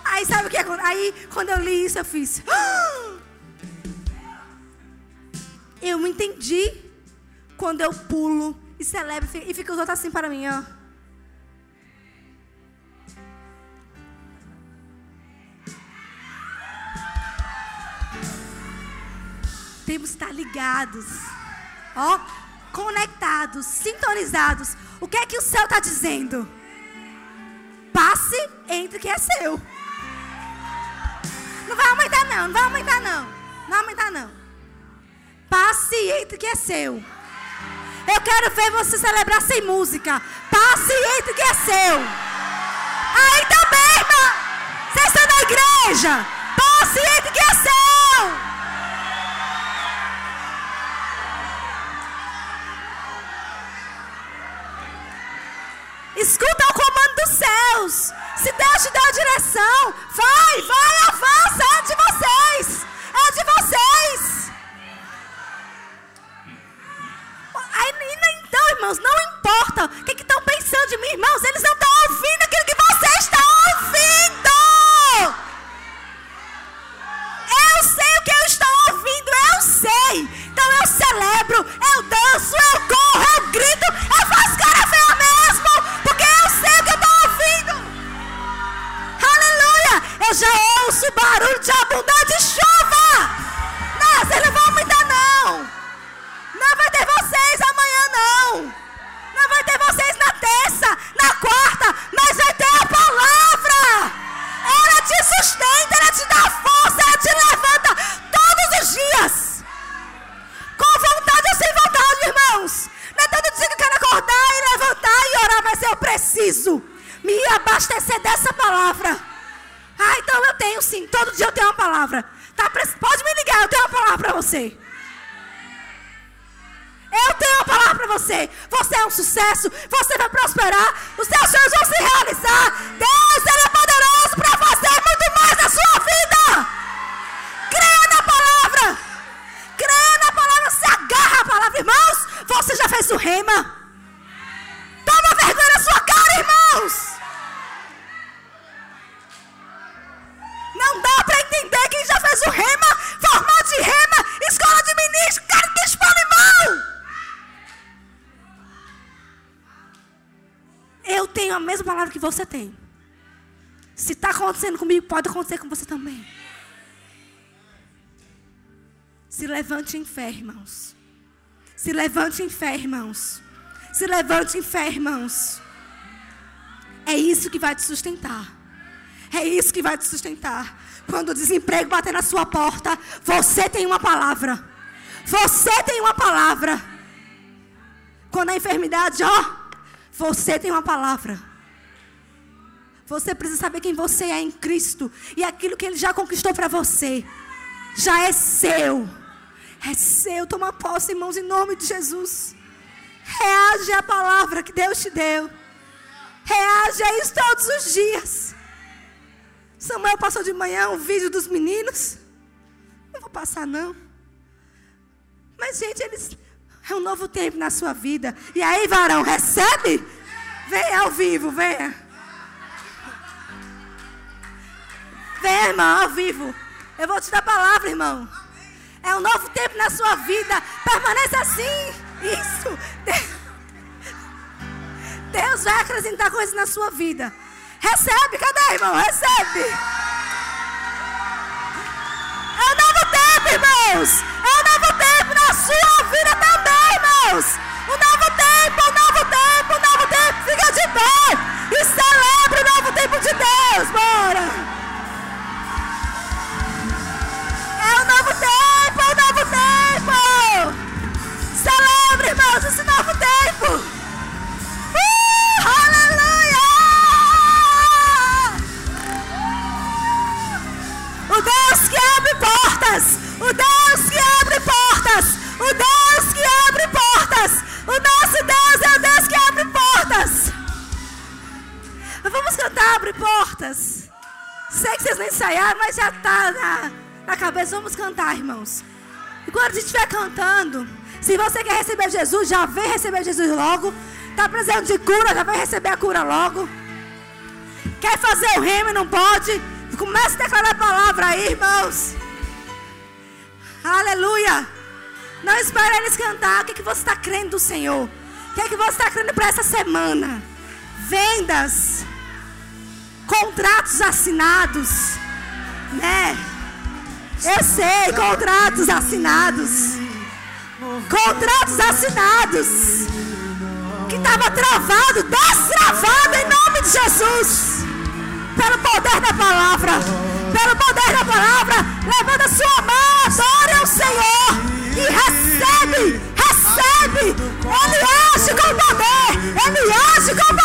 Aí sabe o que aconteceu? Aí quando eu li isso, eu fiz. Eu me entendi quando eu pulo e celebro e fica os outros assim para mim, ó. Temos que estar ligados, ó, conectados, sintonizados. O que é que o céu está dizendo? Passe entre o que é seu. Não vai aumentar, não. Não vai aumentar, não. Não vai aumentar, não. Paciente que é seu. Eu quero ver você celebrar sem música. Paciente que é seu. Aí também, irmã. Vocês estão na igreja. Paciente que é seu. Escuta o comando dos céus. Se Deus te deu a direção, vai, vai, avança. É de vocês. É de vocês. Aí, então, irmãos, não importa o que estão pensando de mim, irmãos. Eles não estão ouvindo aquilo que você fé, irmãos. Se levante em fé, irmãos. Se levante em fé, irmãos. É isso que vai te sustentar. É isso que vai te sustentar. Quando o desemprego bater na sua porta, você tem uma palavra. Você tem uma palavra. Quando a enfermidade, ó, você tem uma palavra. Você precisa saber quem você é em Cristo e aquilo que Ele já conquistou para você já é seu. É seu. Toma posse, irmãos, em nome de Jesus. Reage à palavra que Deus te deu. Reage a isso todos os dias. Samuel passou de manhã um vídeo dos meninos. Não vou passar, não. Mas, gente, eles. É um novo tempo na sua vida. E aí, varão, recebe? Venha ao vivo, venha. Venha, irmão, ao vivo. Eu vou te dar a palavra, irmão. É um novo tempo na sua vida. Permaneça assim. Isso. Deus vai acrescentar coisas na sua vida. Recebe, cadê, irmão? Recebe. É um novo tempo, irmãos. É um novo tempo na sua vida também, irmãos. Um novo tempo, um novo tempo, um novo tempo. Fica de pé e celebra o novo tempo de Deus. Bora. Irmãos, esse novo tempo. O Deus que abre portas. O Deus que abre portas. O Deus que abre portas. O nosso Deus é o Deus que abre portas. Vamos cantar Abre Portas. Sei que vocês não ensaiaram, mas já está na, na cabeça. Vamos cantar, irmãos. E quando a gente estiver cantando, se você quer receber Jesus, já vem receber Jesus logo. Está precisando de cura, já vai receber a cura logo. Quer fazer o remo e não pode? Comece a declarar a palavra aí, irmãos. Aleluia. Não espere eles cantar. O que, é que você está crendo do Senhor? O que, é que você está crendo para essa semana? Vendas. Contratos assinados. Né? Eu sei, contratos assinados. Contratos assinados. Que estava travado, destravado em nome de Jesus. Pelo poder da palavra. Pelo poder da palavra. Levanta sua mão, adora ao Senhor. E recebe, recebe. Ele age com poder. Ele age com